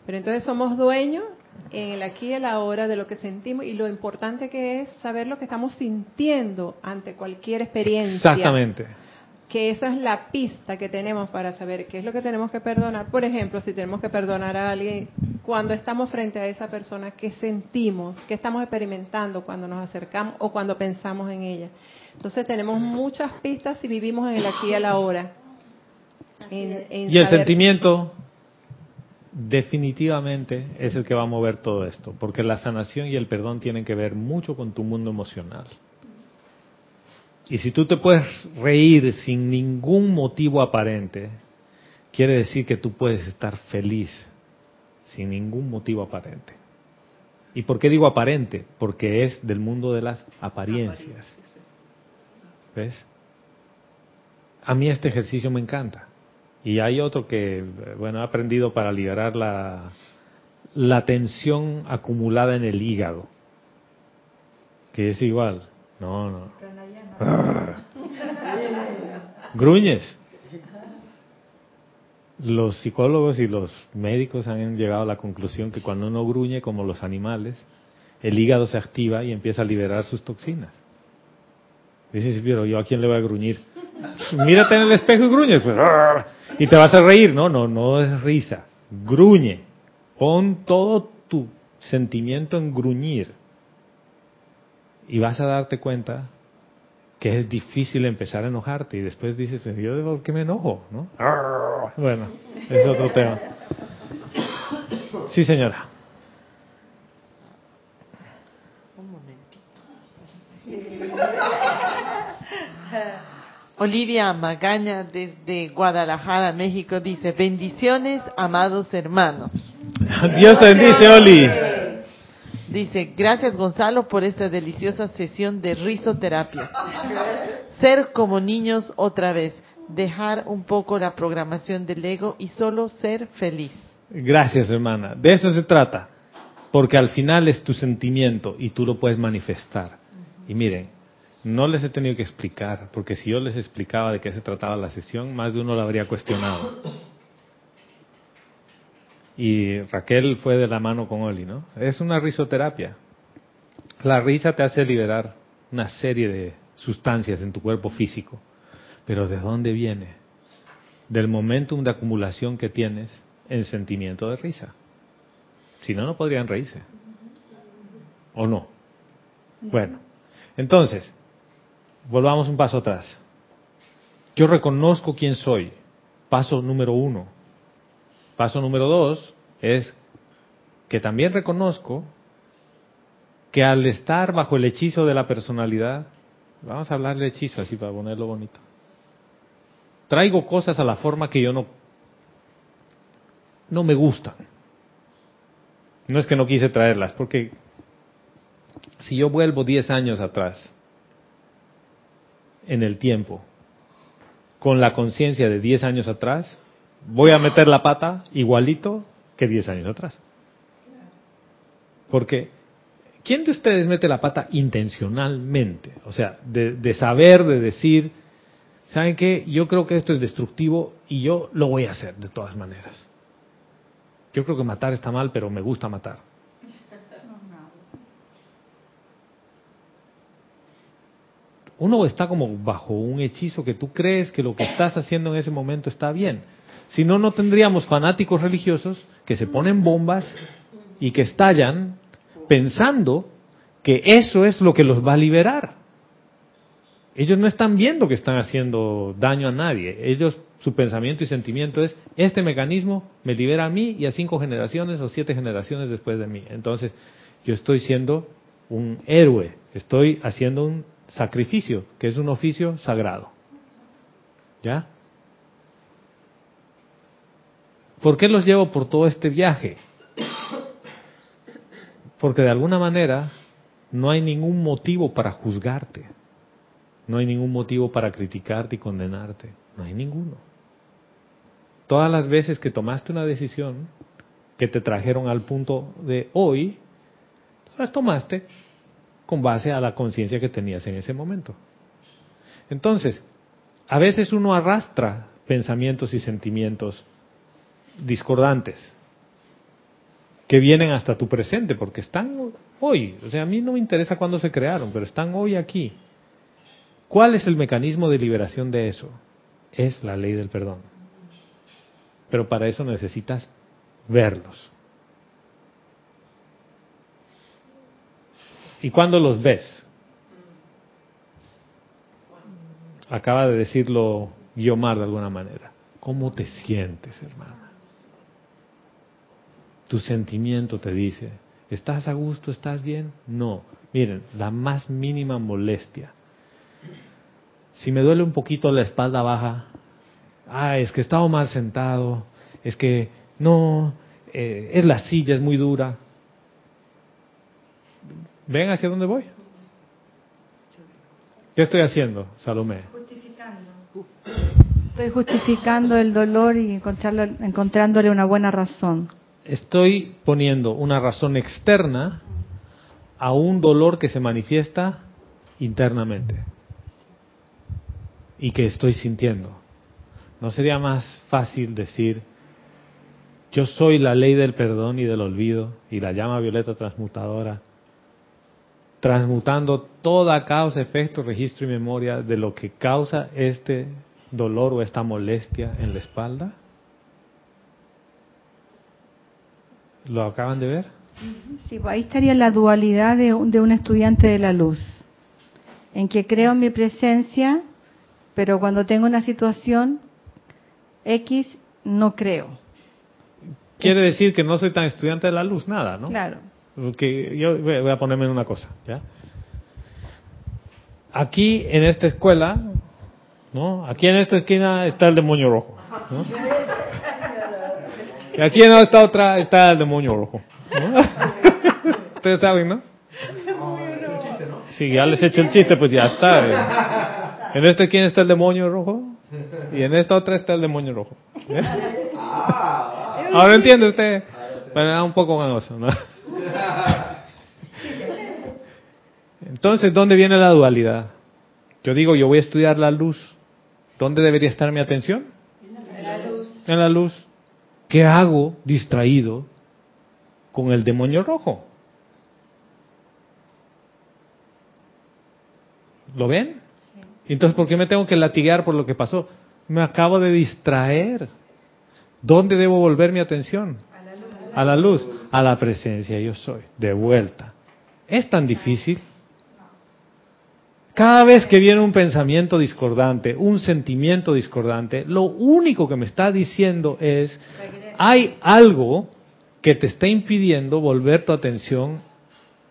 B: Pero entonces somos dueños en el aquí y el ahora de lo que sentimos y lo importante que es saber lo que estamos sintiendo ante cualquier experiencia
A: Exactamente.
B: Que esa es la pista que tenemos para saber qué es lo que tenemos que perdonar. Por ejemplo, si tenemos que perdonar a alguien, cuando estamos frente a esa persona, ¿qué sentimos? ¿Qué estamos experimentando cuando nos acercamos o cuando pensamos en ella? Entonces tenemos muchas pistas si vivimos en el aquí y el ahora. En- en
A: Y el
B: saber-
A: sentimiento definitivamente es el que va a mover todo esto, porque la sanación y el perdón tienen que ver mucho con tu mundo emocional. Y si tú te puedes reír sin ningún motivo aparente, quiere decir que tú puedes estar feliz sin ningún motivo aparente. ¿Y por qué digo aparente? Porque es del mundo de las apariencias. ¿Ves? A mí este ejercicio me encanta. Y hay otro que, bueno, he aprendido para liberar la, la tensión acumulada en el hígado. Que es igual. No, no. Ah. Gruñes. Los psicólogos y los médicos han llegado a la conclusión que cuando uno gruñe como los animales, el hígado se activa y empieza a liberar sus toxinas. Dices, pero yo a quién le voy a gruñir. Mírate en el espejo y gruñes. pues, "Arr", y te vas a reír. No, no, no es risa. Gruñe. Pon todo tu sentimiento en gruñir. Y vas a darte cuenta que es difícil empezar a enojarte. Y después dices, "Pero yo por qué me enojo, ¿no? Bueno, es otro tema. Sí, señora.
I: Un momentito. Olivia Magaña desde Guadalajara, México, dice, bendiciones, amados hermanos.
A: Dios te bendice, Oli.
I: Dice, gracias Gonzalo por esta deliciosa sesión de risoterapia. Ser como niños otra vez, dejar un poco la programación del ego y solo ser feliz.
A: Gracias, hermana. De eso se trata. Porque al final es tu sentimiento y tú lo puedes manifestar. Y miren, no les he tenido que explicar, porque si yo les explicaba de qué se trataba la sesión, más de uno lo habría cuestionado. Y Raquel fue de la mano con Oli, ¿no? Es una risoterapia. La risa te hace liberar una serie de sustancias en tu cuerpo físico. Pero ¿de dónde viene? Del momentum de acumulación que tienes en sentimiento de risa. Si no, no podrían reírse. ¿O no? Bueno, entonces, volvamos un paso atrás. Yo reconozco quién soy. Paso número uno. Paso número dos es que también reconozco que al estar bajo el hechizo de la personalidad, vamos a hablar de hechizo así para ponerlo bonito, traigo cosas a la forma que yo no, no me gustan. No es que no quise traerlas, porque si yo vuelvo 10 años atrás en el tiempo, con la conciencia de 10 años atrás, voy a meter la pata igualito que 10 años atrás. Porque, ¿quién de ustedes mete la pata intencionalmente? O sea, de, de saber, de decir, ¿saben qué? Yo creo que esto es destructivo y yo lo voy a hacer de todas maneras. Yo creo que matar está mal, pero me gusta matar. Uno está como bajo un hechizo que tú crees que lo que estás haciendo en ese momento está bien. Si no, no tendríamos fanáticos religiosos que se ponen bombas y que estallan pensando que eso es lo que los va a liberar. Ellos no están viendo que están haciendo daño a nadie. Ellos, su pensamiento y sentimiento es, este mecanismo me libera a mí y a cinco generaciones o siete generaciones después de mí. Entonces, yo estoy siendo un héroe, estoy haciendo un sacrificio, que es un oficio sagrado. ¿Ya? ¿Por qué los llevo por todo este viaje? Porque de alguna manera no hay ningún motivo para juzgarte. No hay ningún motivo para criticarte y condenarte. No hay ninguno. Todas las veces que tomaste una decisión que te trajeron al punto de hoy, las tomaste con base a la conciencia que tenías en ese momento. Entonces, a veces uno arrastra pensamientos y sentimientos discordantes que vienen hasta tu presente porque están hoy. O sea, a mí no me interesa cuándo se crearon, pero están hoy aquí. ¿Cuál es el mecanismo de liberación de eso? Es la ley del perdón. Pero para eso necesitas verlos. ¿Y cuándo los ves? Acaba de decirlo Guiomar de alguna manera. ¿Cómo te sientes, hermana? Tu sentimiento te dice, ¿estás a gusto? ¿Estás bien? No. Miren, la más mínima molestia. Si me duele un poquito la espalda baja, ah, es que he estado mal sentado, es que no, eh, es la silla, es muy dura. ¿Ven hacia dónde voy? ¿Qué estoy haciendo, Salomé?
F: Justificando. Estoy justificando el dolor y encontrándole una buena razón.
A: Estoy poniendo una razón externa a un dolor que se manifiesta internamente y que estoy sintiendo. ¿No sería más fácil decir, yo soy la ley del perdón y del olvido y la llama violeta transmutadora, transmutando toda causa, efecto, registro y memoria de lo que causa este dolor o esta molestia en la espalda? ¿Lo acaban de ver?
F: Sí, pues ahí estaría la dualidad de un, de un estudiante de la luz, en que creo en mi presencia, pero cuando tengo una situación X, no creo.
A: Quiere decir que no soy tan estudiante de la luz, nada, ¿no?
F: Claro.
A: Porque yo voy a ponerme en una cosa, ¿ya? Aquí en esta escuela, ¿no? Aquí en esta esquina está el demonio rojo, ¿no? Y aquí en esta otra está el demonio rojo. ¿no? Ustedes saben, ¿no? Si ya les he hecho el chiste, pues ya está. ¿eh? En esta esquina está el demonio rojo y en esta otra está el demonio rojo. ¿eh? Ahora entiende usted. Pero era un poco ganoso, ¿no? Entonces, ¿dónde viene la dualidad? Yo digo, yo voy a estudiar la luz. ¿Dónde debería estar mi atención? En la luz. En la luz. ¿Qué hago distraído con el demonio rojo? ¿Lo ven? Entonces, ¿por qué me tengo que latigar por lo que pasó? Me acabo de distraer. ¿Dónde debo volver mi atención? A la luz, a la presencia yo soy, de vuelta. ¿Es tan difícil? Cada vez que viene un pensamiento discordante, un sentimiento discordante, lo único que me está diciendo es, hay algo que te está impidiendo volver tu atención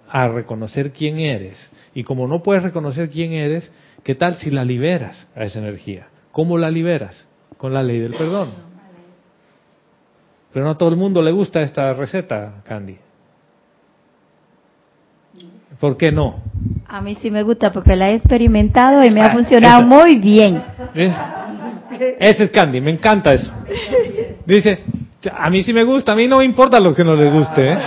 A: a reconocer quién eres. Y como no puedes reconocer quién eres, ¿qué tal si la liberas a esa energía? ¿Cómo la liberas? Con la ley del perdón. Pero no a todo el mundo le gusta esta receta, Candy. ¿Por qué no?
D: A mí sí me gusta porque la he experimentado y me ha
A: Ah,
D: funcionado
A: esa.
D: muy bien.
A: ¿Ves? Ese es Candy, me encanta eso. Dice, a mí sí me gusta, a mí no me importa lo que no le guste. ¿eh?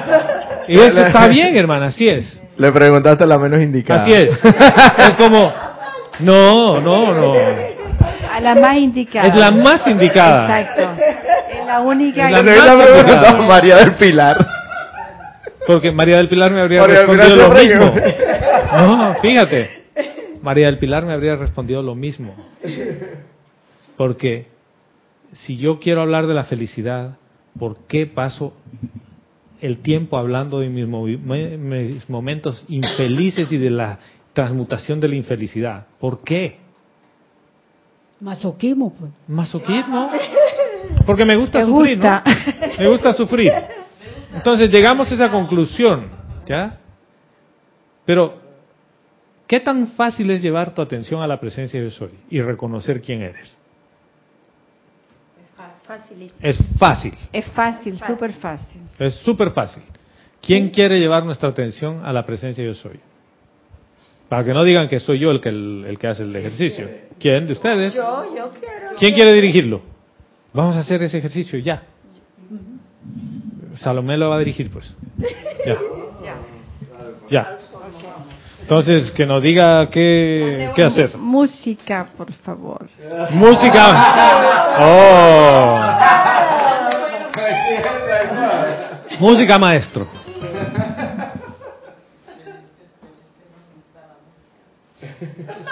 A: Y eso está bien, hermana, así es.
E: Le preguntaste la menos indicada.
A: Así es. Es como, no, no, no.
F: A la más indicada.
A: Es la más indicada.
F: Exacto. Es la única
A: Es la
F: que-
A: más indicada.
E: María del Pilar.
A: Porque María del Pilar me habría
E: María
A: respondido lo mismo. No, fíjate. María del Pilar me habría respondido lo mismo. Porque si yo quiero hablar de la felicidad, ¿por qué paso el tiempo hablando de mis, momentos infelices y de la transmutación de la infelicidad? ¿Por qué?
H: Masoquismo, pues.
A: Masoquismo. Porque me gusta
F: Te
A: sufrir,
F: gusta.
A: ¿no? Me gusta sufrir. Entonces llegamos a esa conclusión, ¿ya? Pero, ¿qué tan fácil es llevar tu atención a la presencia de soy y reconocer quién eres? Es fácil,
F: Es fácil, súper fácil.
A: es súper fácil. ¿Quién quiere llevar nuestra atención a la presencia yo soy? Para que no digan que soy yo el que, el, el que hace el ejercicio. ¿Quién de ustedes?
D: Yo, yo quiero.
A: ¿Quién quiere dirigirlo? Vamos a hacer ese ejercicio ya. Salomé lo va a dirigir, pues. Ya. Ya. Entonces, que nos diga qué, qué hacer.
F: Música, por favor.
A: Música. Oh. Música, maestro.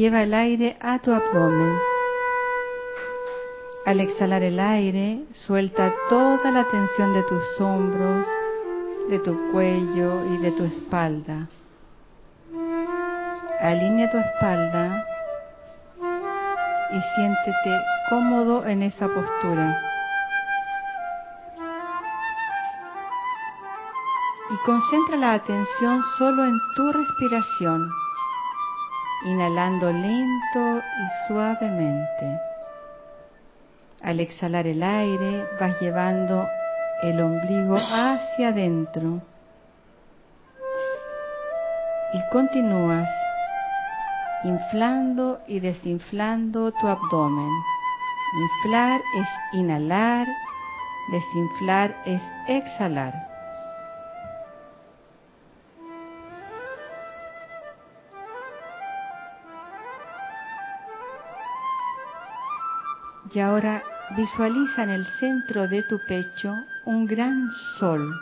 F: lleva el aire a tu abdomen. Al exhalar el aire, suelta toda la tensión de tus hombros, de tu cuello y de tu espalda. Alinea tu espalda y siéntete cómodo en esa postura. Y concentra la atención solo en tu respiración, inhalando lento y suavemente. Al exhalar el aire, vas llevando el ombligo hacia adentro y continúas inflando y desinflando tu abdomen. Inflar es inhalar, desinflar es exhalar. Y ahora visualiza en el centro de tu pecho un gran sol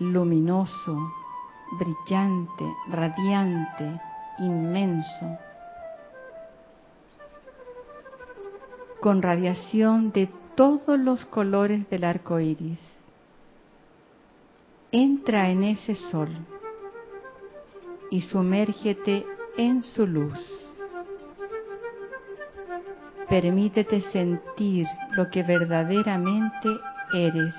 F: luminoso, brillante, radiante, inmenso, con radiación de todos los colores del arco iris. Entra en ese sol y sumérgete en su luz. Permítete sentir lo que verdaderamente eres.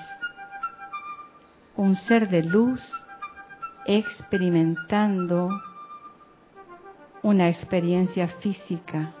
F: Un ser de luz experimentando una experiencia física.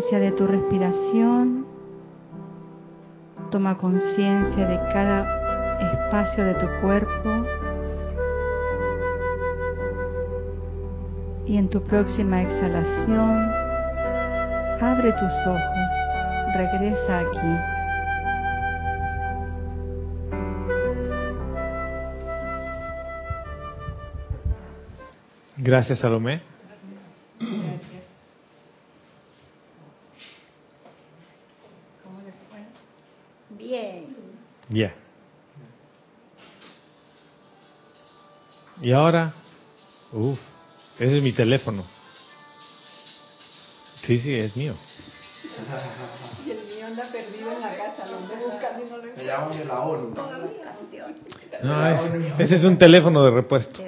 F: Conciencia de tu respiración. Toma conciencia de cada espacio de tu cuerpo. Y en tu próxima exhalación, abre tus ojos. Regresa aquí.
A: Gracias, Salomé.
D: Bien.
A: Bien. Y ahora, uff, ese es mi teléfono. Sí, sí, es mío.
H: Y el mío anda perdido en la casa, lo ando buscando y no lo
E: Me llaman de la ONU.
A: No, es- ese es un teléfono de repuesto.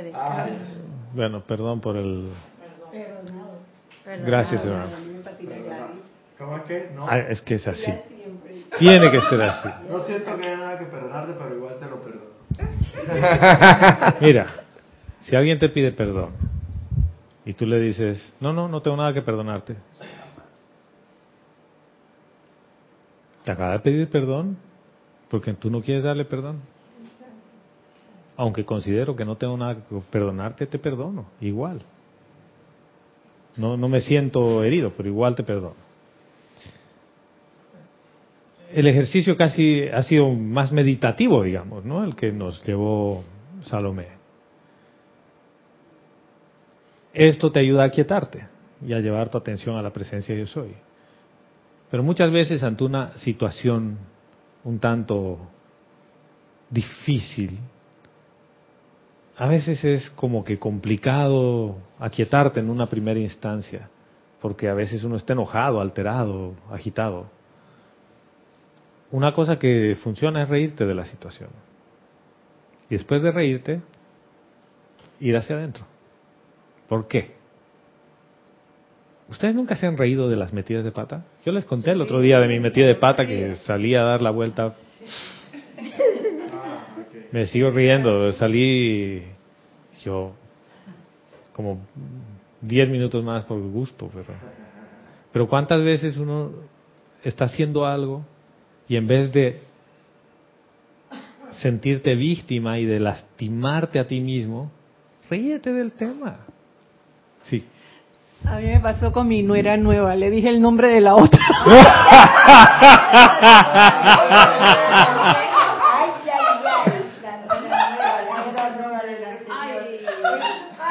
A: Bueno, perdón por el... Gracias, hermano.
E: ¿Cómo es que? No,
A: Ah, es que es así. Tiene que ser así.
E: no siento que haya nada que perdonarte, pero igual te lo perdono.
A: Mira, si alguien te pide perdón y tú le dices, no, no, no tengo nada que perdonarte. Te acaba de pedir perdón porque tú no quieres darle perdón. Aunque considero que no tengo nada que perdonarte, te perdono, igual. No, no me siento herido, pero igual te perdono. El ejercicio casi ha sido más meditativo, digamos, ¿no? El que nos llevó Salomé. Esto te ayuda a quietarte y a llevar tu atención a la presencia de yo soy. Pero muchas veces ante una situación un tanto difícil, a veces es como que complicado aquietarte en una primera instancia, porque a veces uno está enojado, alterado, agitado. Una cosa que funciona es reírte de la situación. Y después de reírte, ir hacia adentro. ¿Por qué? ¿Ustedes nunca se han reído de las metidas de pata? Yo les conté el otro día de mi metida de pata que salí a dar la vuelta. Me sigo riendo, salí yo como 10 minutos más por gusto, pero, pero ¿cuántas veces uno está haciendo algo y en vez de sentirte víctima y de lastimarte a ti mismo, ríete del tema? Sí.
H: A mí me pasó con mi nuera nueva, le dije el nombre de la otra.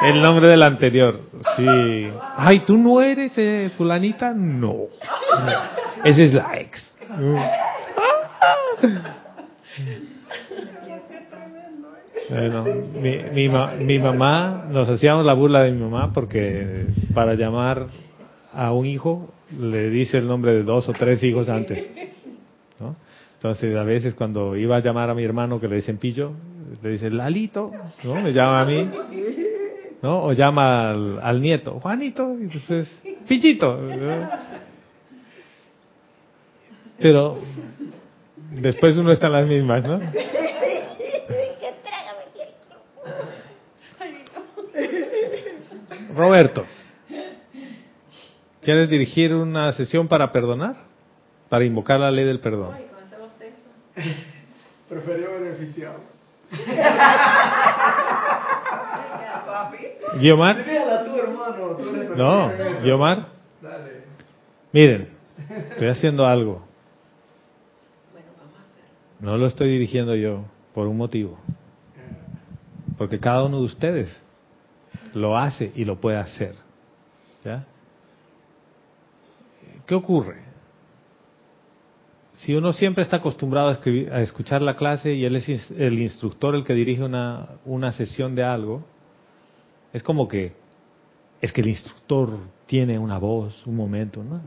A: El nombre del anterior, sí. Ay, ¿tú no eres eh, fulanita? No. Esa es la ex. Bueno, mi, mi, mi mamá, nos hacíamos la burla de mi mamá porque para llamar a un hijo le dice el nombre de dos o tres hijos antes. ¿no? Entonces, a veces cuando iba a llamar a mi hermano que le dicen pillo, le dice Lalito, ¿no? Me llama a mí, ¿no? O llama al, nieto, Juanito, y entonces, Pillito. Pero después uno está en las mismas, ¿no? Roberto, ¿quieres dirigir una sesión para perdonar? Para invocar la ley del perdón.
E: Preferió beneficiado.
A: Guiomar,
E: Dígala tú, hermano. Tú eres
A: no. Guiomar,
E: Dale.
A: miren, estoy haciendo algo. No lo estoy dirigiendo yo por un motivo. Porque cada uno de ustedes lo hace y lo puede hacer. ¿Ya? ¿Qué ocurre? Si uno siempre está acostumbrado a, escribir- a escuchar la clase y él es el instructor el que dirige una, una sesión de algo, es como que es que el instructor tiene una voz, un momento, ¿no?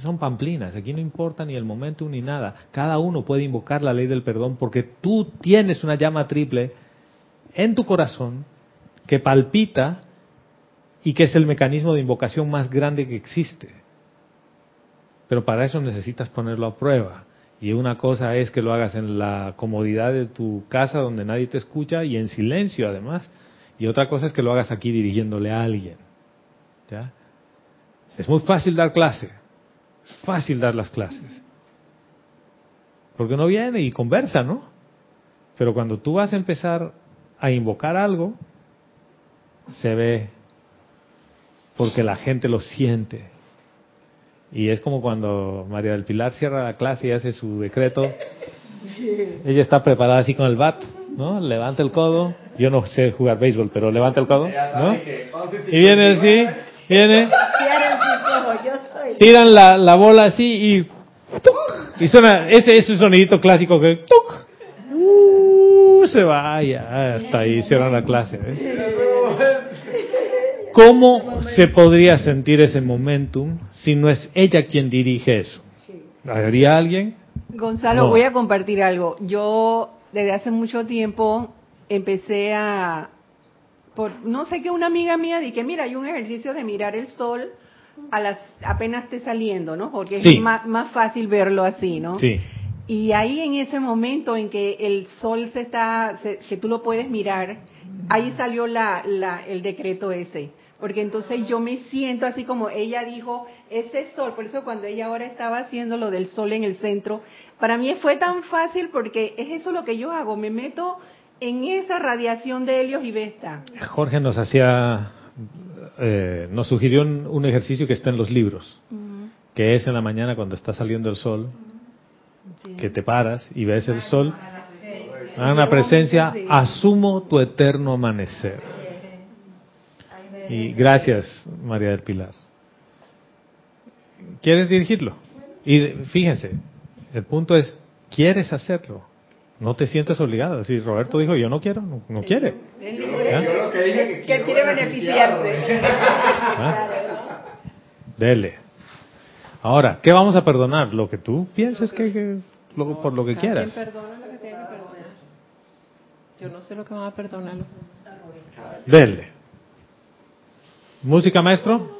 A: Son pamplinas, aquí no importa ni el momento ni nada. Cada uno puede invocar la ley del perdón porque tú tienes una llama triple en tu corazón que palpita y que es el mecanismo de invocación más grande que existe. Pero para eso necesitas ponerlo a prueba. Y una cosa es que lo hagas en la comodidad de tu casa donde nadie te escucha y en silencio además. Y otra cosa es que lo hagas aquí dirigiéndole a alguien. ¿Ya? Es muy fácil dar clase. Es fácil dar las clases. Porque uno viene y conversa, ¿no? Pero cuando tú vas a empezar a invocar algo, se ve porque la gente lo siente. Y es como cuando María del Pilar cierra la clase y hace su decreto. Ella está preparada así con el bat, ¿no? Levanta el codo. Yo no sé jugar béisbol, pero levanta el codo, ¿no? Y viene así, viene, tiran la, la bola así y ¡tuc! y suena ese ese sonidito clásico que ¡tuc! Uh, se vaya hasta ahí cierran la clase ¿ves? ¿Cómo se podría sentir ese momentum si no es ella quien dirige eso? ¿habría alguien?
H: Gonzalo,
A: No.
H: voy a compartir algo. Yo desde hace mucho tiempo empecé a, por no sé qué, una amiga mía dije, mira, hay un ejercicio de mirar el sol a las apenas esté saliendo, ¿no? Porque
A: Sí.
H: es más, más fácil verlo así, ¿no?
A: sí
H: Y ahí en ese momento en que el sol se está, se- que tú lo puedes mirar, ahí salió la, la, el decreto ese. Porque entonces yo me siento así como ella dijo, ese sol, por eso cuando ella ahora estaba haciendo lo del sol en el centro, para mí fue tan fácil porque es eso lo que yo hago, me meto en esa radiación de Helios y Vesta.
A: Jorge nos hacía eh, nos sugirió un, un ejercicio que está en los libros que es en la mañana cuando está saliendo el sol que te paras y ves el sol. a una presencia asumo tu eterno amanecer y gracias María del Pilar ¿quieres dirigirlo? y fíjense el punto es ¿quieres hacerlo? no te sientes obligado si Roberto dijo yo no quiero no, no quiere.
E: Yo lo que dije que,
H: Que
E: quiero
H: quiere beneficiarte.
A: ¿Ah? Dele. Ahora, ¿qué vamos a perdonar? Lo que tú pienses que, que- lo- por lo que quieras.
B: perdona lo que tiene que perdonar. Yo no sé lo que van a perdonar.
A: Dele. ¿Música maestro?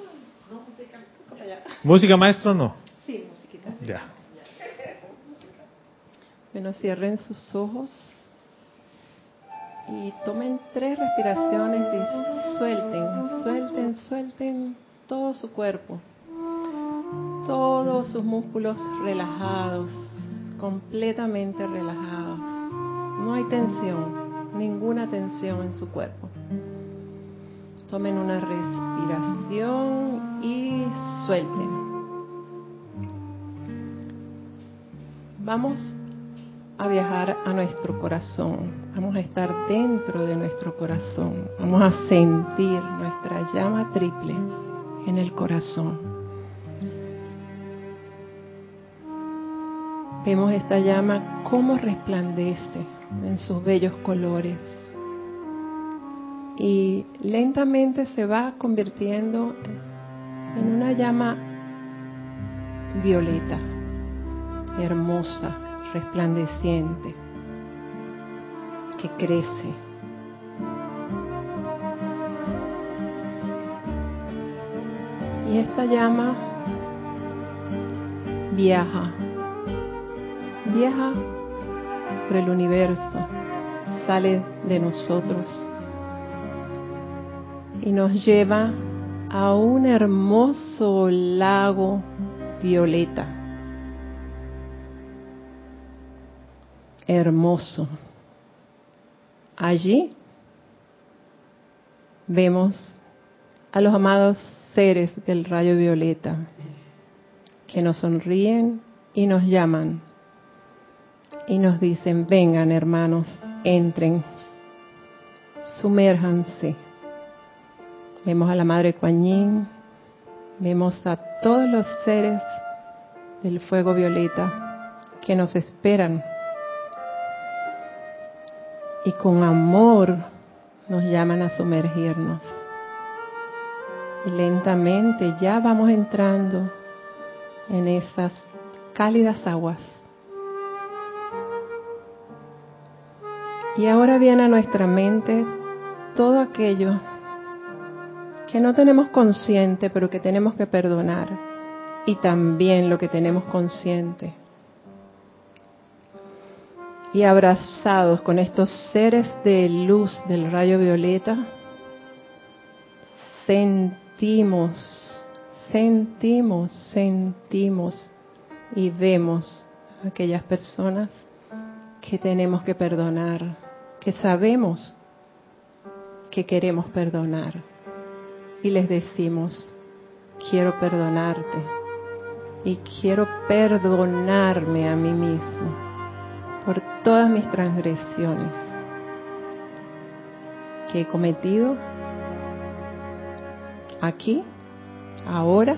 A: ¿Música maestro no?
B: Sí, musiquita.
A: Ya.
B: Bueno, cierren sus ojos y tomen tres respiraciones y suelten, suelten, suelten todo su cuerpo, todos sus músculos relajados, completamente relajados. No hay tensión, ninguna tensión en su cuerpo. Tomen una respiración y suelten. Vamos a viajar a nuestro corazón. Vamos a estar dentro de nuestro corazón. Vamos a sentir nuestra llama triple en el corazón. Vemos esta llama cómo resplandece en sus bellos colores. Y lentamente se va convirtiendo en una llama violeta, hermosa, resplandeciente, que crece. Y esta llama viaja, viaja por el universo, sale de nosotros y nos lleva a un hermoso lago violeta. Hermoso. Allí vemos a los amados seres del rayo violeta que nos sonríen y nos llaman y nos dicen, vengan hermanos, entren, sumérjanse. Vemos a la Madre Kuan vemos a todos los seres del fuego violeta que nos esperan y con amor nos llaman a sumergirnos. Y lentamente ya vamos entrando en esas cálidas aguas. Y ahora viene a nuestra mente todo aquello que no tenemos consciente, pero que tenemos que perdonar. Y también lo que tenemos consciente. Y abrazados con estos seres de luz del rayo violeta, sentimos, sentimos, sentimos y vemos aquellas personas que tenemos que perdonar, que sabemos que queremos perdonar y les decimos, quiero perdonarte y quiero perdonarme a mí mismo por todas mis transgresiones que he cometido aquí, ahora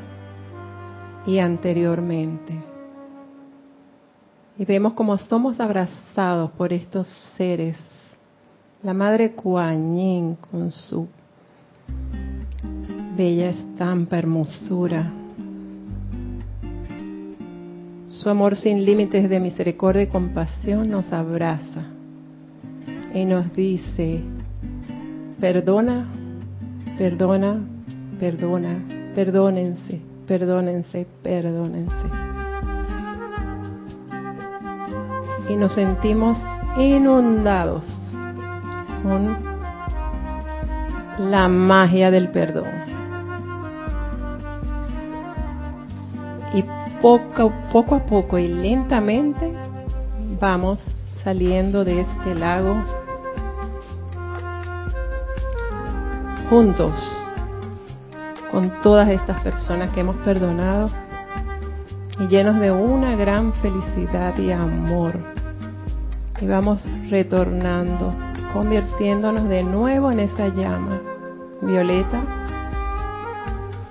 B: y anteriormente. Y vemos como somos abrazados por estos seres. La Madre Kuan con su bella estampa, hermosura. Su amor sin límites de misericordia y compasión nos abraza y nos dice, perdona, perdona, perdona, perdónense, perdónense, perdónense. Y nos sentimos inundados con la magia del perdón. Poco, poco a poco y lentamente vamos saliendo de este lago juntos con todas estas personas que hemos perdonado y llenos de una gran felicidad y amor. Y vamos retornando, convirtiéndonos de nuevo en esa llama violeta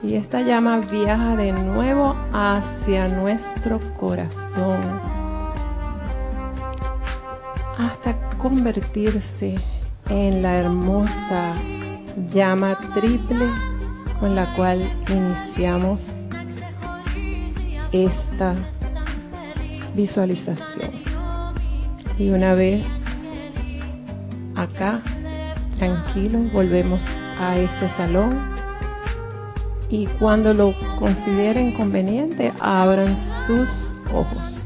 B: y esta llama viaja de nuevo hacia nuestro corazón hasta convertirse en la hermosa llama triple con la cual iniciamos esta visualización. Y una vez acá, tranquilo, volvemos a este salón y cuando lo consideren conveniente, abran sus ojos.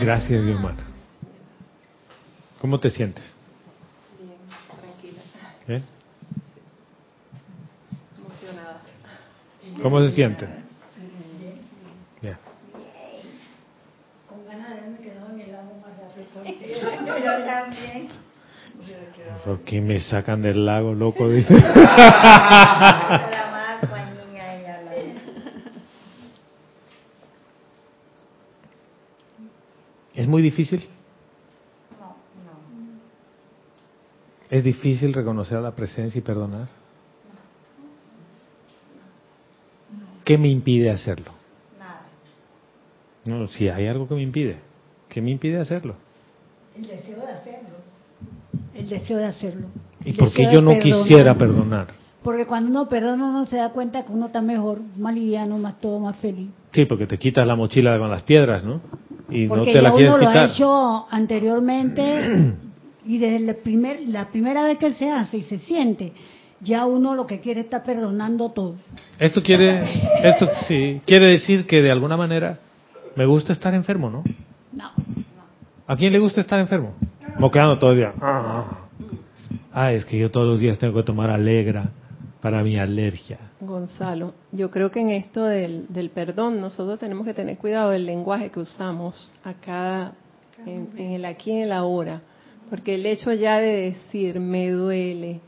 A: Gracias, Guillermo. ¿Cómo te sientes?
B: Bien, tranquila.
A: ¿Eh?
B: Emocionada.
A: ¿Cómo se siente? ¿Por qué me sacan del lago, loco? Dice. ¿Es muy difícil?
D: No, no.
A: ¿Es difícil reconocer la presencia y perdonar? ¿qué me impide hacerlo? No, si hay algo que me impide, ¿qué me impide hacerlo?
J: El deseo de hacerlo. El deseo de hacerlo.
A: ¿Y por qué yo no
J: perdonar.
A: quisiera perdonar?
J: Porque cuando uno perdona, uno se da cuenta que uno está mejor, más liviano, más todo, más feliz.
A: Sí, porque te quitas la mochila con las piedras, ¿no? Y
J: Porque
A: no te la quieres
J: uno lo ha
A: quitar.
J: hecho anteriormente y desde la, primer, la primera vez que se hace y se siente, ya uno lo que quiere está perdonando todo.
A: Esto quiere, esto sí, quiere decir que de alguna manera me gusta estar enfermo, ¿no?
J: No.
A: ¿A quién le gusta estar enfermo? Moqueando todo el día. Ah, Ah, es que yo todos los días tengo que tomar Alegra para mi alergia.
B: Gonzalo, yo creo que en esto del, del perdón nosotros tenemos que tener cuidado del lenguaje que usamos acá en, en el aquí y en el ahora, porque el hecho ya de decir me duele,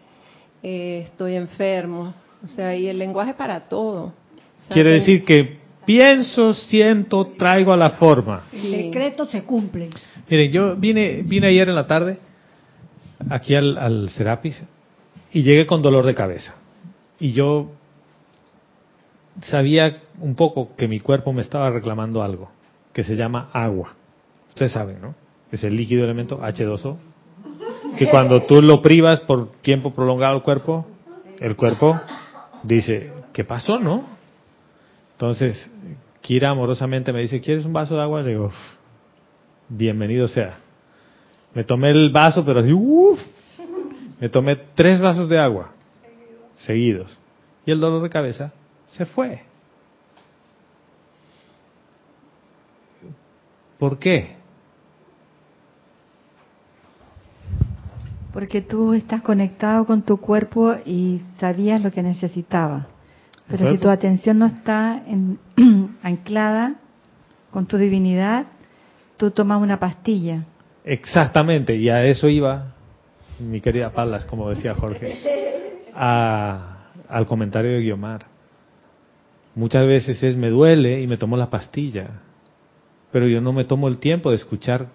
B: eh, estoy enfermo, o sea, y el lenguaje para todo. O sea,
A: Quiere decir que pienso, siento, traigo a la forma.
J: El decreto se cumple.
A: Miren, yo vine, vine ayer en la tarde aquí al, al Serapis y llegué con dolor de cabeza. Y yo sabía un poco que mi cuerpo me estaba reclamando algo, que se llama agua. Ustedes saben, ¿no? Es el líquido elemento H2O. Que cuando tú lo privas por tiempo prolongado al cuerpo, el cuerpo dice, ¿qué pasó, no? Entonces, Kira amorosamente me dice, ¿quieres un vaso de agua? Le digo, "Uf, bienvenido sea. Me tomé el vaso, pero así, uff, me tomé tres vasos de agua seguidos. Y el dolor de cabeza se fue. ¿Por qué?
F: Porque tú estás conectado con tu cuerpo y sabías lo que necesitaba. Pero si tu atención no está en- anclada con tu divinidad, tú tomas una pastilla.
A: Exactamente, y a eso iba mi querida Palas, como decía Jorge, a- al comentario de Guiomar. Muchas veces es me duele y me tomo la pastilla, pero yo no me tomo el tiempo de escuchar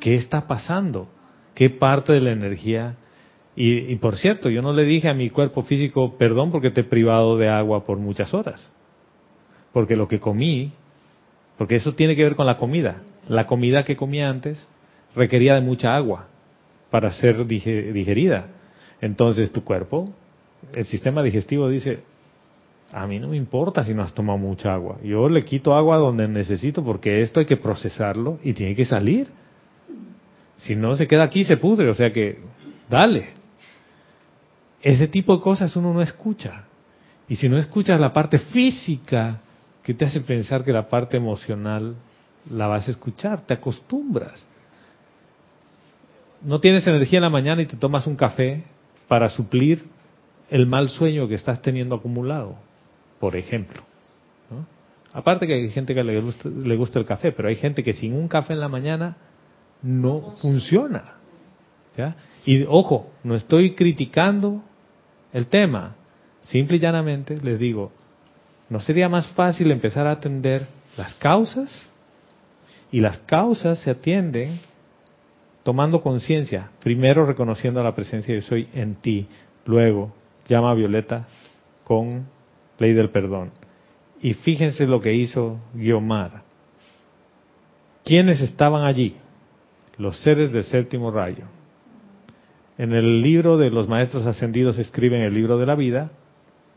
A: qué está pasando, qué parte de la energía. Y, y por cierto, yo no le dije a mi cuerpo físico, perdón porque te he privado de agua por muchas horas, porque lo que comí, porque eso tiene que ver con la comida, la comida que comí antes requería de mucha agua para ser dige- digerida. Entonces tu cuerpo, el sistema digestivo dice, a mí no me importa si no has tomado mucha agua. Yo le quito agua donde necesito porque esto hay que procesarlo y tiene que salir. Si no se queda aquí se pudre, o sea que dale. Ese tipo de cosas uno no escucha. Y si no escuchas la parte física que te hace pensar que la parte emocional la vas a escuchar, te acostumbras. No tienes energía en la mañana y te tomas un café para suplir el mal sueño que estás teniendo acumulado, por ejemplo. ¿no? Aparte que hay gente que le gusta, le gusta el café, pero hay gente que sin un café en la mañana no funciona. Y ojo, no estoy criticando el tema, simple y llanamente les digo, ¿no sería más fácil empezar a atender las causas? Y las causas se atienden tomando conciencia, primero reconociendo la presencia de soy en ti, luego llama a Violeta con ley del perdón. Y fíjense lo que hizo Guiomar. ¿Quiénes estaban allí? Los seres del séptimo rayo. En el libro de los maestros ascendidos escriben el libro de la vida,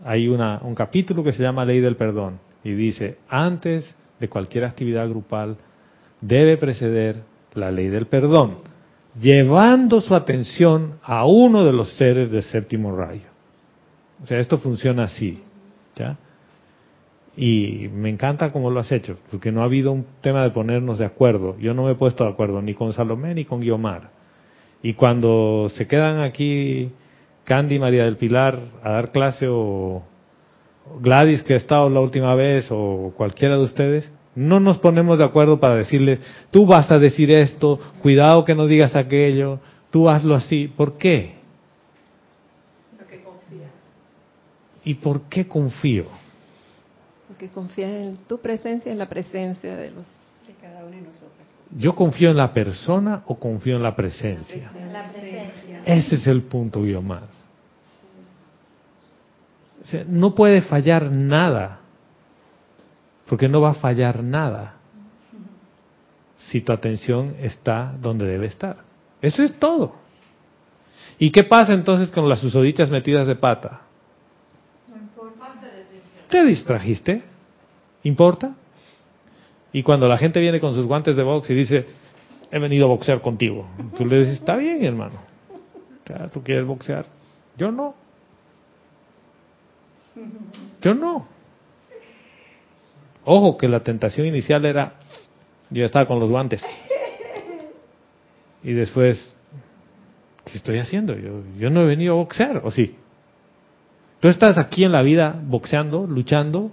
A: hay una, un capítulo que se llama Ley del Perdón y dice, antes de cualquier actividad grupal debe preceder la ley del perdón, llevando su atención a uno de los seres del séptimo rayo. O sea, esto funciona así, ¿ya? Y me encanta cómo lo has hecho, porque no ha habido un tema de ponernos de acuerdo. Yo no me he puesto de acuerdo ni con Salomé ni con Guiomar. Y cuando se quedan aquí Candy y María del Pilar a dar clase o Gladys que ha estado la última vez o cualquiera de ustedes, no nos ponemos de acuerdo para decirles, tú vas a decir esto, cuidado que no digas aquello, tú hazlo así. ¿Por qué?
B: Porque confías.
A: ¿Y por qué confío?
B: Porque confías en tu presencia, en la presencia de los
H: De cada uno de nosotros.
A: ¿Yo confío en la persona o confío en la presencia? Ese es el punto, Guiomar. O sea, no puede fallar nada Porque no va a fallar nada si tu atención está donde debe estar. Eso es todo. ¿Y qué pasa entonces con las susodichas metidas de pata? ¿Te distrajiste? ¿Importa? Y cuando la gente viene con sus guantes de box y dice, he venido a boxear contigo, tú le dices, está bien, hermano. ¿Tú quieres boxear? Yo no. Yo no. Ojo que la tentación inicial era, yo estaba con los guantes. Y después, ¿qué estoy haciendo? Yo, yo no he venido a boxear, ¿o sí? Tú estás aquí en la vida boxeando, luchando.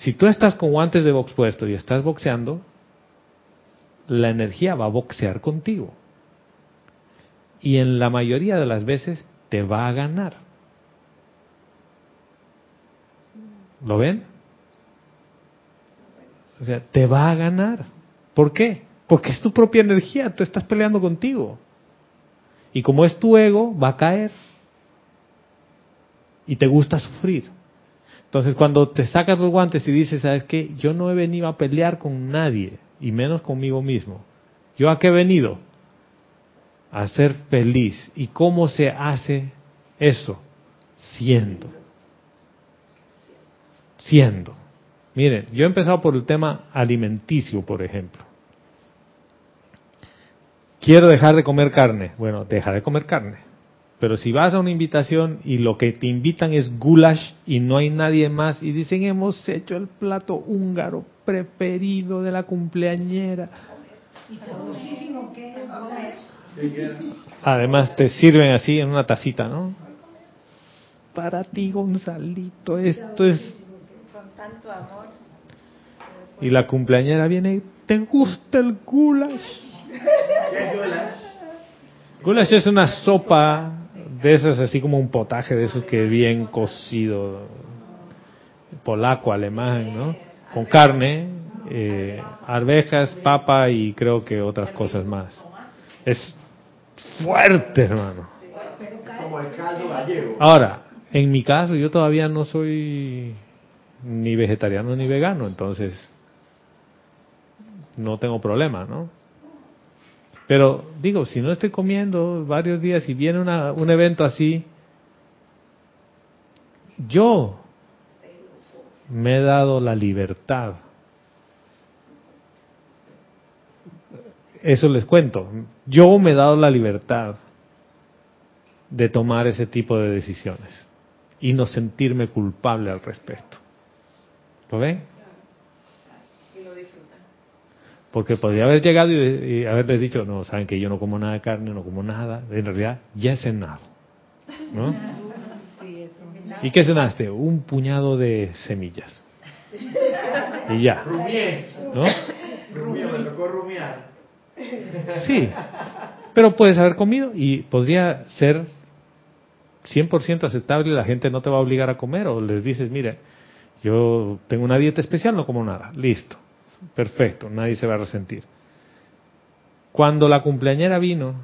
A: Si tú estás con guantes de box puesto y estás boxeando, la energía va a boxear contigo. Y en la mayoría de las veces te va a ganar. ¿Lo ven? O sea, te va a ganar. ¿Por qué? Porque es tu propia energía, tú estás peleando contigo. Y como es tu ego, va a caer. Y te gusta sufrir. Entonces cuando te sacas los guantes y dices, ¿sabes qué? Yo no he venido a pelear con nadie, y menos conmigo mismo. ¿Yo a qué he venido? A ser feliz. ¿Y cómo se hace eso? Siendo. Siendo. Miren, yo he empezado por el tema alimenticio, por ejemplo. Quiero dejar de comer carne. Bueno, deja de comer carne. Pero si vas a una invitación y lo que te invitan es goulash y no hay nadie más y dicen hemos hecho el plato húngaro preferido de la cumpleañera. Además te sirven así en una tacita, ¿no? Para ti, Gonzalito, esto es... Y la cumpleañera viene, ¿te gusta el goulash? Goulash es una sopa de esas, así como un potaje de esos que bien cocido, polaco, alemán, ¿no? Con carne, eh, arvejas, papa y creo que otras cosas más. Es fuerte, hermano. Ahora, en mi caso, yo todavía no soy ni vegetariano ni vegano, entonces no tengo problema, ¿no? Pero digo, si no estoy comiendo varios días y viene una, un evento así, yo me he dado la libertad. Eso les cuento. Yo me he dado la libertad de tomar ese tipo de decisiones y no sentirme culpable al respecto. ¿Lo ven? Porque podría haber llegado y, haberles dicho, no, saben que yo no como nada de carne, no como nada. En realidad, ya he cenado. ¿No? ¿Y qué cenaste? Un puñado de semillas. Y ya. ¿No?
E: me tocó rumiar.
A: Sí. Pero puedes haber comido y podría ser 100% aceptable. La gente no te va a obligar a comer o les dices, mire, yo tengo una dieta especial, no como nada. Listo perfecto, nadie se va a resentir. Cuando la cumpleañera vino,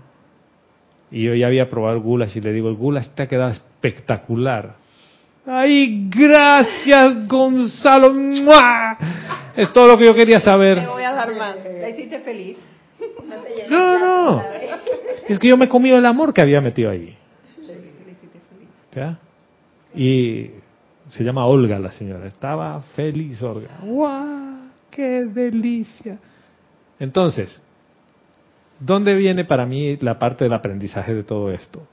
A: y yo ya había probado el goulash y le digo, el goulash te ha quedado espectacular. ¡Ay, gracias, Gonzalo! Es todo lo que yo quería saber.
B: Te voy a dar más. ¿La hiciste feliz?
A: No, no. Es que yo me he comido el amor que había metido ahí. ¿Ya? Y se llama Olga la señora. Estaba feliz, Olga. ¡Guau! Qué delicia. Entonces, ¿dónde viene para mí la parte del aprendizaje de todo esto?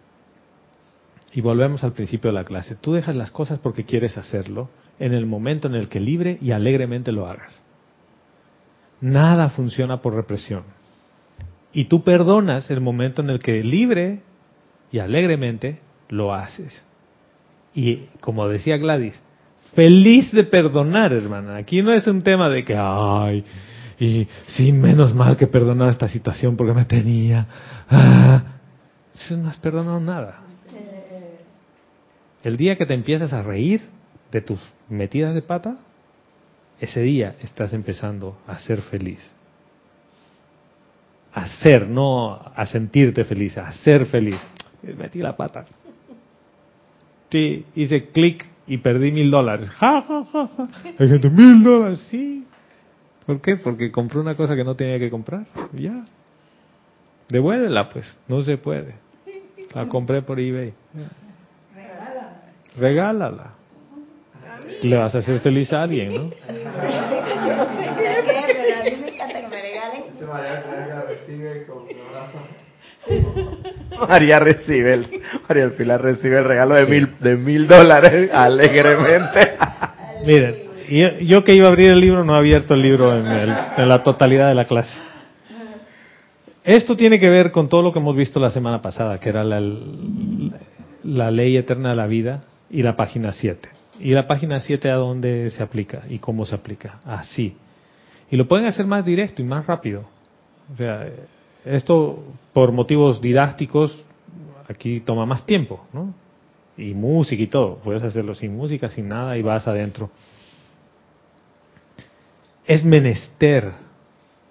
A: Y volvemos al principio de la clase. Tú dejas las cosas porque quieres hacerlo en el momento en el que libre y alegremente lo hagas. Nada funciona por represión. Y tú perdonas el momento en el que libre y alegremente lo haces. Y como decía Gladys, feliz de perdonar, hermana. Aquí no es un tema de que, ay, y sí, menos mal que perdonó esta situación porque me tenía. Ah, no has perdonado nada. El día que te empiezas a reír de tus metidas de pata, ese día estás empezando a ser feliz. A ser, no a sentirte feliz, a ser feliz. Metí la pata. Sí, hice clic y perdí mil dólares. Ja, ja, ja, ja. Hay gente, mil dólares, sí. ¿Por qué? Porque compré una cosa que no tenía que comprar. Ya. Devuélvela, pues. No se puede. La compré por eBay. Regálala. Le vas a hacer feliz a alguien, ¿no?
E: María recibe el, María Pilar recibe el regalo de mil, de mil dólares alegremente.
A: Miren, yo, que iba a abrir el libro no he abierto el libro en la totalidad de la clase. Esto tiene que ver con todo lo que hemos visto la semana pasada, que era la, la ley eterna de la vida y la página 7. ¿Y la página 7 a dónde se aplica y cómo se aplica? Así. Y lo pueden hacer más directo y más rápido. O sea, esto por motivos didácticos aquí toma más tiempo, ¿no? Y música y todo. Puedes hacerlo sin música, sin nada y vas adentro. Es menester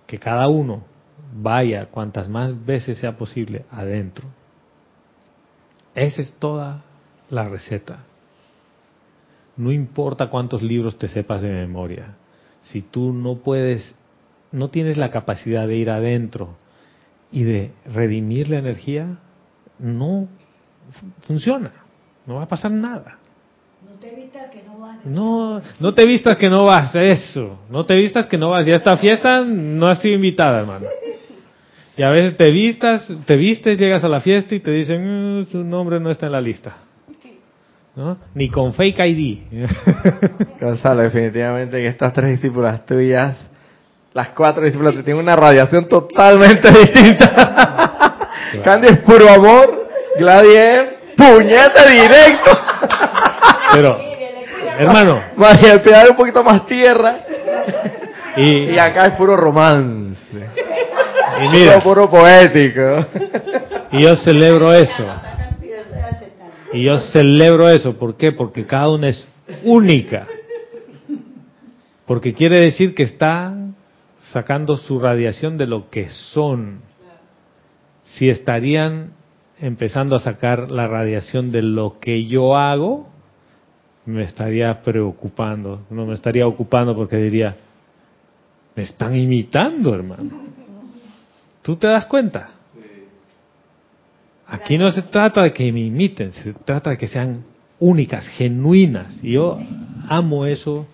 A: que cada uno vaya cuantas más veces sea posible adentro. Esa es toda la receta. No importa cuántos libros te sepas de memoria. Si tú no puedes, no tienes la capacidad de ir adentro y de redimir la energía, no funciona. No va a pasar nada.
J: No te evitas que no vas.
A: No, no te vistas que no vas, eso. No te vistas que no vas. Ya esta fiesta no has sido invitada, hermano. Y a veces te vistas, te vistes, llegas a la fiesta y te dicen, "Mm, su nombre no está en la lista. ¿No? Ni con fake ID.
E: Gonzalo, definitivamente que estas tres discípulas tuyas, las cuatro discípulas, te tienen una radiación totalmente distinta. Candy es puro amor, Gladys es puñete directo.
A: Pero, hermano,
E: María del Pilar es un poquito más tierra.
A: y,
E: Y acá es puro romance.
A: y mira,
E: Puro, puro poético.
A: y yo celebro eso. Y yo celebro eso. ¿Por qué? Porque cada una es única. Porque quiere decir que están sacando su radiación de lo que son. Si estarían empezando a sacar la radiación de lo que yo hago, me estaría preocupando. No me estaría ocupando porque diría, me están imitando, hermano. ¿Tú te das cuenta? Aquí no se trata de que me imiten, se trata de que sean únicas, genuinas. Y yo amo eso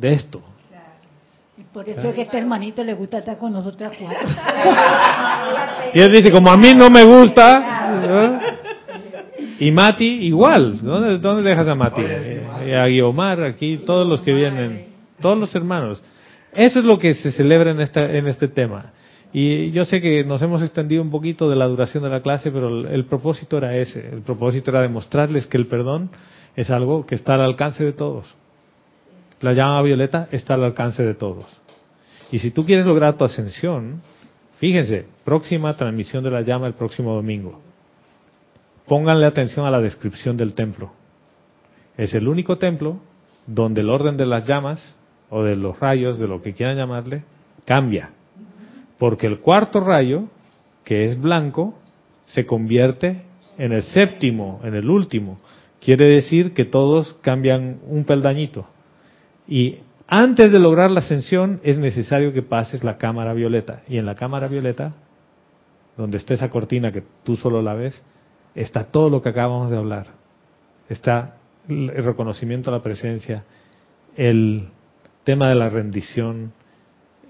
A: de esto.
J: Por eso es que este hermanito le gusta estar con nosotras cuatro.
A: Y él dice, como a mí no me gusta. ¿no? Y Mati, igual. ¿Dónde, dónde dejas a Mati? Eh, a Guiomar, aquí, todos los que vienen, todos los hermanos. Eso es lo que se celebra en, esta, en este tema. Y yo sé que nos hemos extendido un poquito de la duración de la clase, pero el, el propósito era ese. El propósito era demostrarles que el perdón es algo que está al alcance de todos. La llama violeta está al alcance de todos. Y si tú quieres lograr tu ascensión, fíjense, próxima transmisión de la llama el próximo domingo. Pónganle atención a la descripción del templo. Es el único templo donde el orden de las llamas o de los rayos, de lo que quieran llamarle, cambia. Porque el cuarto rayo, que es blanco, se convierte en el séptimo, en el último. Quiere decir que todos cambian un peldañito. Y antes de lograr la ascensión es necesario que pases la cámara violeta. Y en la cámara violeta, donde está esa cortina que tú solo la ves, está todo lo que acabamos de hablar. Está el reconocimiento a la presencia, el tema de la rendición,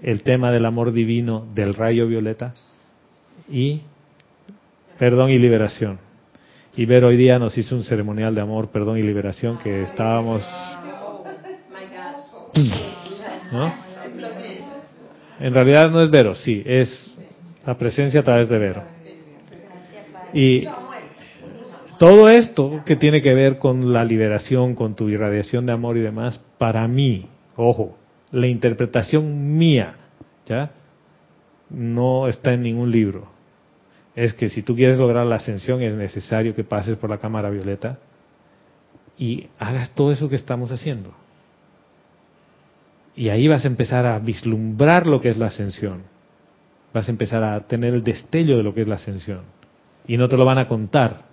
A: el tema del amor divino del rayo violeta y perdón y liberación. Y ver hoy día nos hizo un ceremonial de amor, perdón y liberación que estábamos ¿no? En realidad no es Vero, sí, es la presencia a través de Vero. Y todo esto que tiene que ver con la liberación, con tu irradiación de amor y demás, para mí, ojo, la interpretación mía, ¿ya? No está en ningún libro. Es que si tú quieres lograr la ascensión es necesario que pases por la cámara violeta y hagas todo eso que estamos haciendo. Y ahí vas a empezar a vislumbrar lo que es la ascensión. Vas a empezar a tener el destello de lo que es la ascensión. Y no te lo van a contar.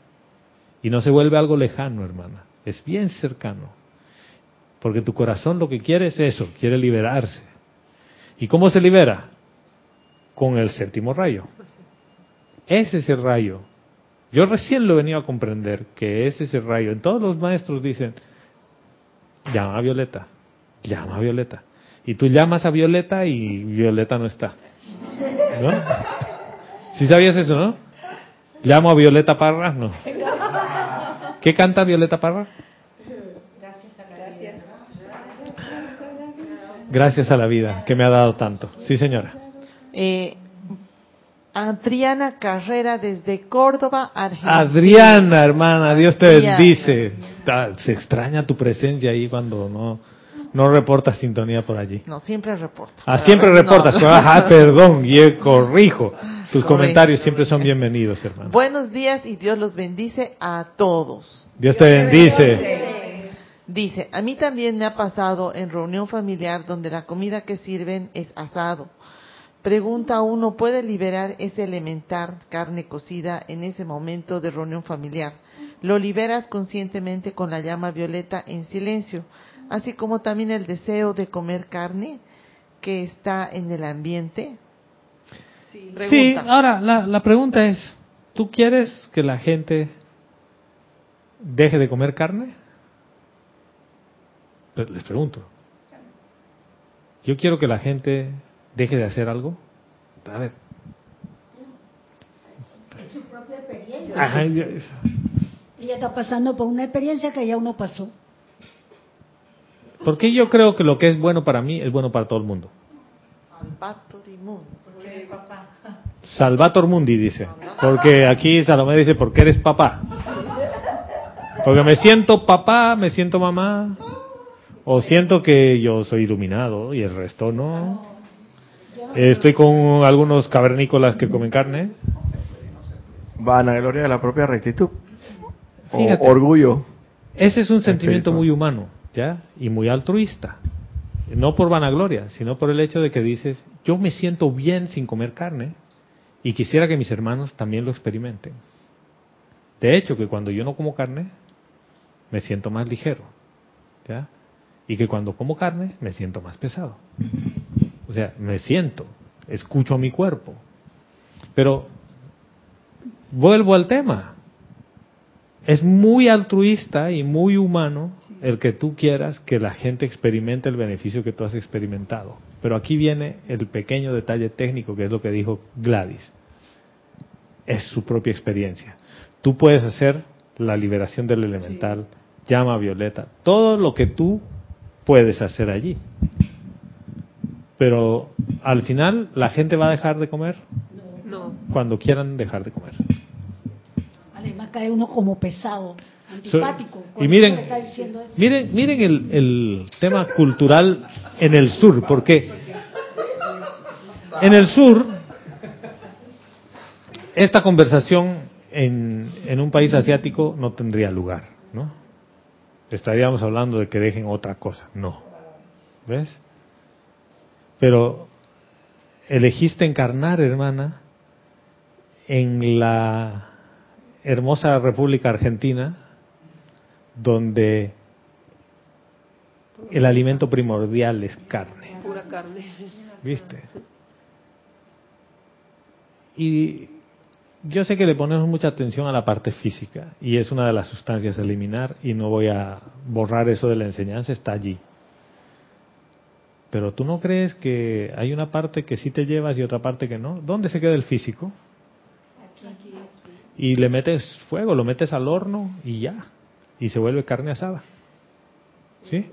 A: Y no se vuelve algo lejano, hermana. es bien cercano. Porque tu corazón lo que quiere es eso, quiere liberarse. ¿Y cómo se libera? Con el séptimo rayo. Ese es el rayo. Yo recién lo he venido a comprender, que ese es el rayo. En todos los maestros dicen, llama a Violeta, llama a Violeta. Y tú llamas a Violeta y Violeta no está. ¿No? ¿Sí sabías eso, no? Llamo a Violeta Parra, no. ¿Qué canta Violeta Parra? Gracias a la vida que me ha dado tanto. Sí, señora.
I: Eh, Adriana Carrera desde Córdoba, Argentina.
A: Adriana, hermana, Dios te bendice. Ta- Se extraña tu presencia ahí cuando no, no reportas sintonía por allí.
I: No, siempre reporta.
A: Ah, siempre
I: No.
A: reportas. pero, Ajá, perdón, y eh, corrijo. Tus
I: Corrijo.
A: comentarios siempre son bienvenidos, hermano.
I: Buenos días y Dios los bendice a todos.
A: Dios te bendice.
I: Dice, a mí también me ha pasado en reunión familiar donde la comida que sirven es asado. Pregunta uno, ¿puede liberar ese elemental carne cocida en ese momento de reunión familiar? Lo liberas conscientemente con la llama violeta en silencio, así como también el deseo de comer carne que está en el ambiente.
A: Sí,
I: Pregunta.
A: ahora la, la pregunta es, ¿tú quieres que la gente deje de comer carne? Pero les pregunto. Yo quiero que la gente deje de hacer algo. A ver.
J: Es su propia experiencia.
A: Ajá,
J: Ella está pasando por una experiencia que ya uno pasó.
A: Porque yo creo que lo que es bueno para mí es bueno para todo el mundo.
I: Salvator y Mundo.
A: Salvator Mundi dice. Porque aquí Salomé dice, porque eres papá. Porque me siento papá, me siento mamá. O siento que yo soy iluminado y el resto no. Estoy con algunos cavernícolas que comen carne.
E: Vanagloria de la propia rectitud. O
A: Fíjate.
E: orgullo.
A: Ese es un sentimiento muy humano, ¿ya? Y muy altruista. No por vanagloria, sino por el hecho de que dices, yo me siento bien sin comer carne y quisiera que mis hermanos también lo experimenten. De hecho, que cuando yo no como carne, me siento más ligero, ¿ya? Y que cuando como carne, me siento más pesado. O sea, me siento, escucho a mi cuerpo. Pero vuelvo al tema. Es muy altruista y muy humano el que tú quieras que la gente experimente el beneficio que tú has experimentado. Pero aquí viene el pequeño detalle técnico que es lo que dijo Gladys. Es su propia experiencia. Tú puedes hacer la liberación del elemental, llama violeta, todo lo que tú puedes hacer allí. Pero al final la gente va a dejar de comer
G: No.
A: cuando quieran dejar de comer.
J: Cae uno como pesado,
A: So-
J: antipático.
A: y miren,
J: uno le está diciendo eso.
A: miren, miren el, el tema cultural en el sur, porque en el sur esta conversación en, en un país asiático no tendría lugar, ¿no? Estaríamos hablando de que dejen otra cosa, no, ¿ves? Pero elegiste encarnar, hermana, en la hermosa República Argentina, donde el alimento primordial es carne,
G: Pura carne.
A: ¿viste? Y yo sé que le ponemos mucha atención a la parte física y es una de las sustancias a eliminar y no voy a borrar eso de la enseñanza, está allí. Pero tú no crees que hay una parte que sí te llevas y otra parte que no. ¿Dónde se queda el físico? Y le metes fuego, lo metes al horno y ya. Y se vuelve carne asada. ¿Sí?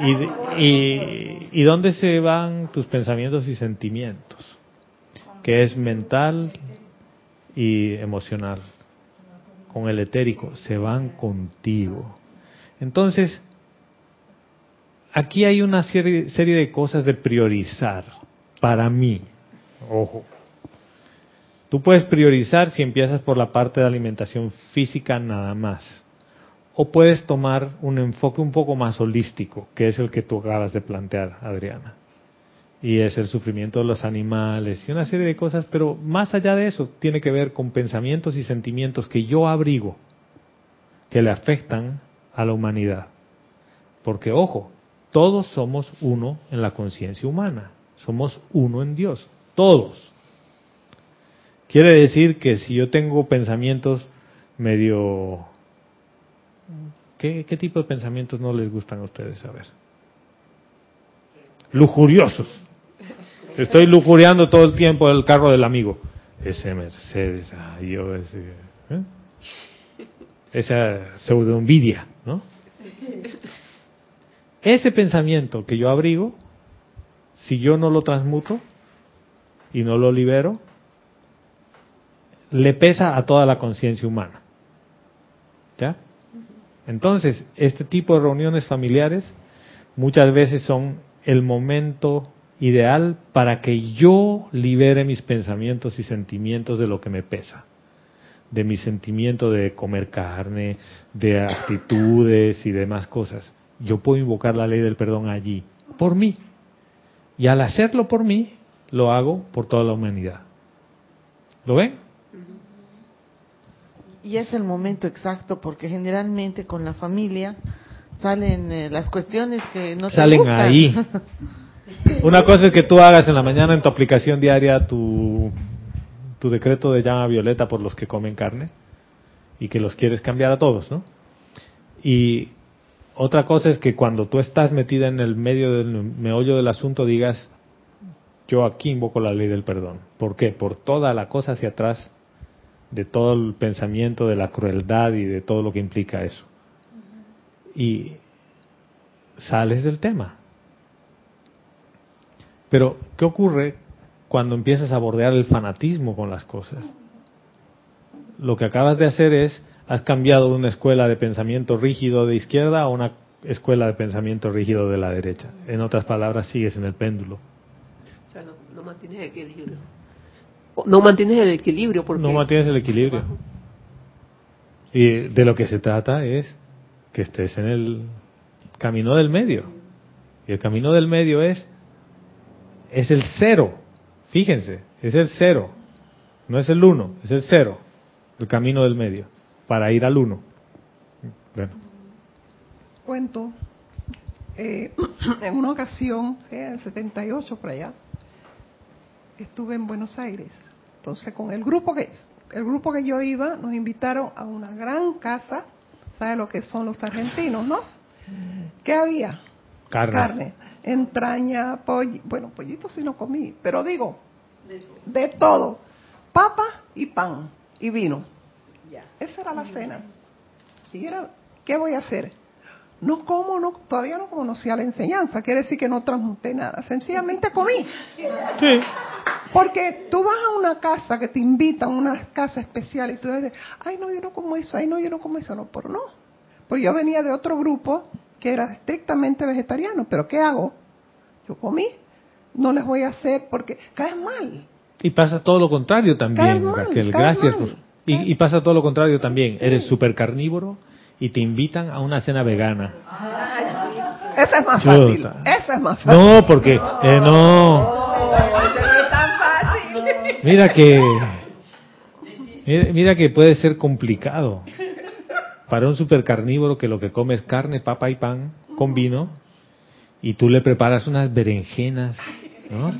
A: ¿Y, y, ¿Y dónde se van tus pensamientos y sentimientos? Que es mental y emocional. Con el etérico, se van contigo. Entonces, aquí hay una serie, serie de cosas de priorizar para mí. Ojo. Tú puedes priorizar si empiezas por la parte de alimentación física nada más. O puedes tomar un enfoque un poco más holístico, que es el que tú acabas de plantear, Adriana. Y es el sufrimiento de los animales y una serie de cosas, pero más allá de eso, tiene que ver con pensamientos y sentimientos que yo abrigo que le afectan a la humanidad. Porque, ojo, todos somos uno en la conciencia humana, somos uno en Dios, todos. Quiere decir que si yo tengo pensamientos medio... ¿Qué, tipo de pensamientos no les gustan a ustedes saber? Lujuriosos. Estoy lujuriando todo el tiempo el carro del amigo. Ese Mercedes, ay, yo ese... ¿eh? Esa pseudo envidia, ¿no? Ese pensamiento que yo abrigo, si yo no lo transmuto y no lo libero, le pesa a toda la conciencia humana. ¿Ya? Entonces, este tipo de reuniones familiares muchas veces son el momento ideal para que yo libere mis pensamientos y sentimientos de lo que me pesa, de mi sentimiento de comer carne, de actitudes y demás cosas. Yo puedo invocar la ley del perdón allí, por mí. Y al hacerlo por mí, lo hago por toda la humanidad. ¿Lo ven?
I: Y es el momento exacto porque generalmente con la familia salen eh, las cuestiones que no te
A: Salen
I: gustan.
A: ahí. Una cosa es que tú hagas en la mañana en tu aplicación diaria tu, tu decreto de llama violeta por los que comen carne y que los quieres cambiar a todos, ¿no? Y otra cosa es que cuando tú estás metida en el medio del meollo del asunto digas, yo aquí invoco la ley del perdón. ¿Por qué? Por toda la cosa hacia atrás de todo el pensamiento de la crueldad y de todo lo que implica eso. Y sales del tema. Pero, ¿qué ocurre cuando empiezas a bordear el fanatismo con las cosas? Lo que acabas de hacer es, has cambiado de una escuela de pensamiento rígido de izquierda a una escuela de pensamiento rígido de la derecha. En otras palabras, sigues en el péndulo.
G: O sea, no, no mantienes el equilibrio. No mantienes el equilibrio porque...
A: No mantienes el equilibrio. Y de lo que se trata es que estés en el camino del medio. Y el camino del medio es es el cero. Fíjense, es el cero. No es el uno, es el cero. El camino del medio. Para ir al uno. Bueno,
C: Cuento. eh, en una ocasión, sí, en el 78 por allá, estuve en Buenos Aires. Entonces, con el grupo que el grupo que yo iba, nos invitaron a una gran casa. ¿Sabe lo que son los argentinos, no? ¿Qué había?
A: carne.
C: carne, entraña, pollo, bueno, pollito sí no comí, pero digo, de todo, papa y pan y vino. Esa era la cena. Y era, ¿qué voy a hacer? No como, no, todavía no conocía la enseñanza, quiere decir que no transmuté nada, sencillamente comí.
A: Sí.
C: Porque tú vas a una casa que te invitan, una casa especial, y tú dices, ay no, yo no como eso, ay no, yo no como eso, no, pero no. Pues yo venía de otro grupo que era estrictamente vegetariano, pero ¿qué hago? Yo comí, no les voy a hacer porque caes mal.
A: Y pasa todo lo contrario también,
C: mal,
A: Raquel. Gracias.
C: mal.
A: por- y, y pasa todo lo contrario también. Eres súper carnívoro y te invitan a una cena vegana.
C: Esa es más fácil. Esa es más fácil.
A: No, porque eh, no. Mira que mira, mira que puede ser complicado para un super carnívoro que lo que come es carne, papa y pan con vino y tú le preparas unas berenjenas, ¿no?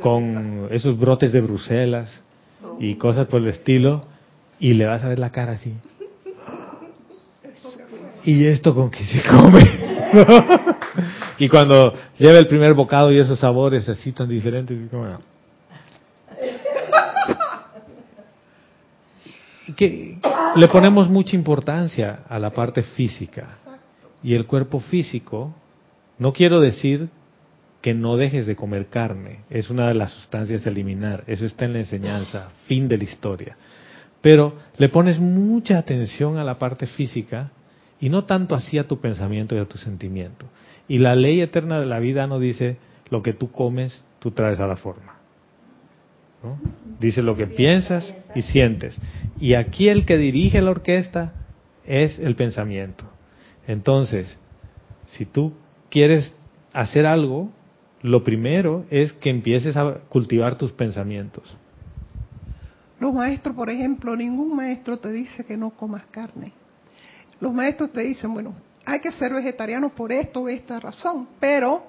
A: Con esos brotes de Bruselas y cosas por el estilo y le vas a ver la cara así. ¿Y esto con qué se come? y cuando lleva el primer bocado y esos sabores así tan diferentes, que le ponemos mucha importancia a la parte física. Y el cuerpo físico, no quiero decir que no dejes de comer carne, es una de las sustancias a eliminar, eso está en la enseñanza, fin de la historia. Pero le pones mucha atención a la parte física y no tanto así a tu pensamiento y a tu sentimiento. Y la ley eterna de la vida no dice lo que tú comes, tú traes a la forma. Dice lo que piensas y sientes. Y aquí el que dirige la orquesta es el pensamiento. Entonces, si tú quieres hacer algo, lo primero es que empieces a cultivar tus pensamientos.
C: Los maestros, por ejemplo, ningún maestro te dice que no comas carne. Los maestros te dicen, bueno, hay que ser vegetariano por esto o esta razón, pero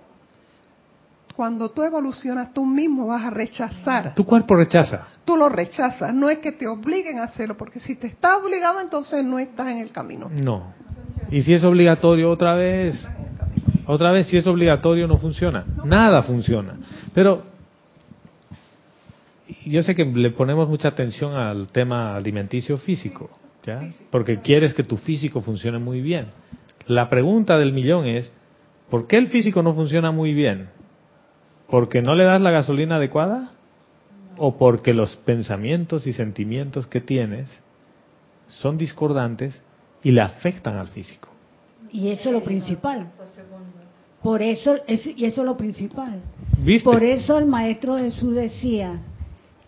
C: cuando tú evolucionas tú mismo vas a rechazar.
A: Tu cuerpo rechaza.
C: Tú lo rechazas, no es que te obliguen a hacerlo, porque si te está obligado entonces no estás en el camino.
A: No. Y si es obligatorio otra vez, otra vez si es obligatorio no funciona. Nada funciona. Pero yo sé que le ponemos mucha atención al tema alimenticio físico, ¿ya? Porque quieres que tu físico funcione muy bien. La pregunta del millón es, ¿por qué el físico no funciona muy bien? ¿Porque no le das la gasolina adecuada? ¿O porque los pensamientos y sentimientos que tienes son discordantes y le afectan al físico?
J: Y eso es lo principal. Por eso, es, y eso es lo principal.
A: ¿Viste?
J: Por eso el Maestro Jesús decía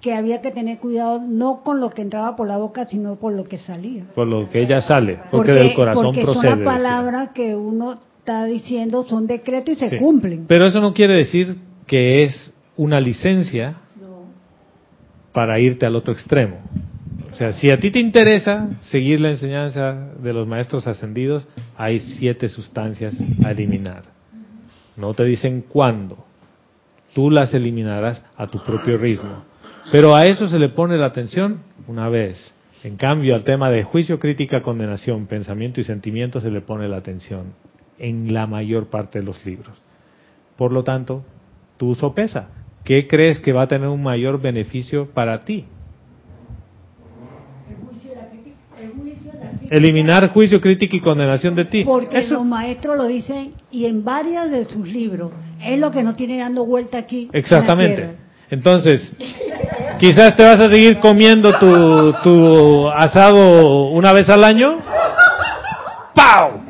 J: que había que tener cuidado no con lo que entraba por la boca, sino por lo que salía.
A: Por lo que ella sale, porque, del corazón
J: porque
A: procede.
J: son las palabras que uno está diciendo, son decretos y se
A: Sí.
J: cumplen.
A: Pero eso no quiere decir que es una licencia para irte al otro extremo. O sea, si a ti te interesa seguir la enseñanza de los maestros ascendidos, hay siete sustancias a eliminar. No te dicen cuándo. Tú las eliminarás a tu propio ritmo. Pero a eso se le pone la atención una vez. En cambio, al tema de juicio, crítica, condenación, pensamiento y sentimiento se le pone la atención en la mayor parte de los libros. Por lo tanto, tú sopesa. ¿Qué crees que va a tener un mayor beneficio para ti? Eliminar juicio, crítica y condenación de ti.
J: Porque
A: Eso-
J: los maestros lo dicen y en varios de sus libros. Es lo que nos tiene dando vuelta aquí.
A: Exactamente. Entonces, quizás te vas a seguir comiendo tu, tu asado una vez al año. ¡Pau!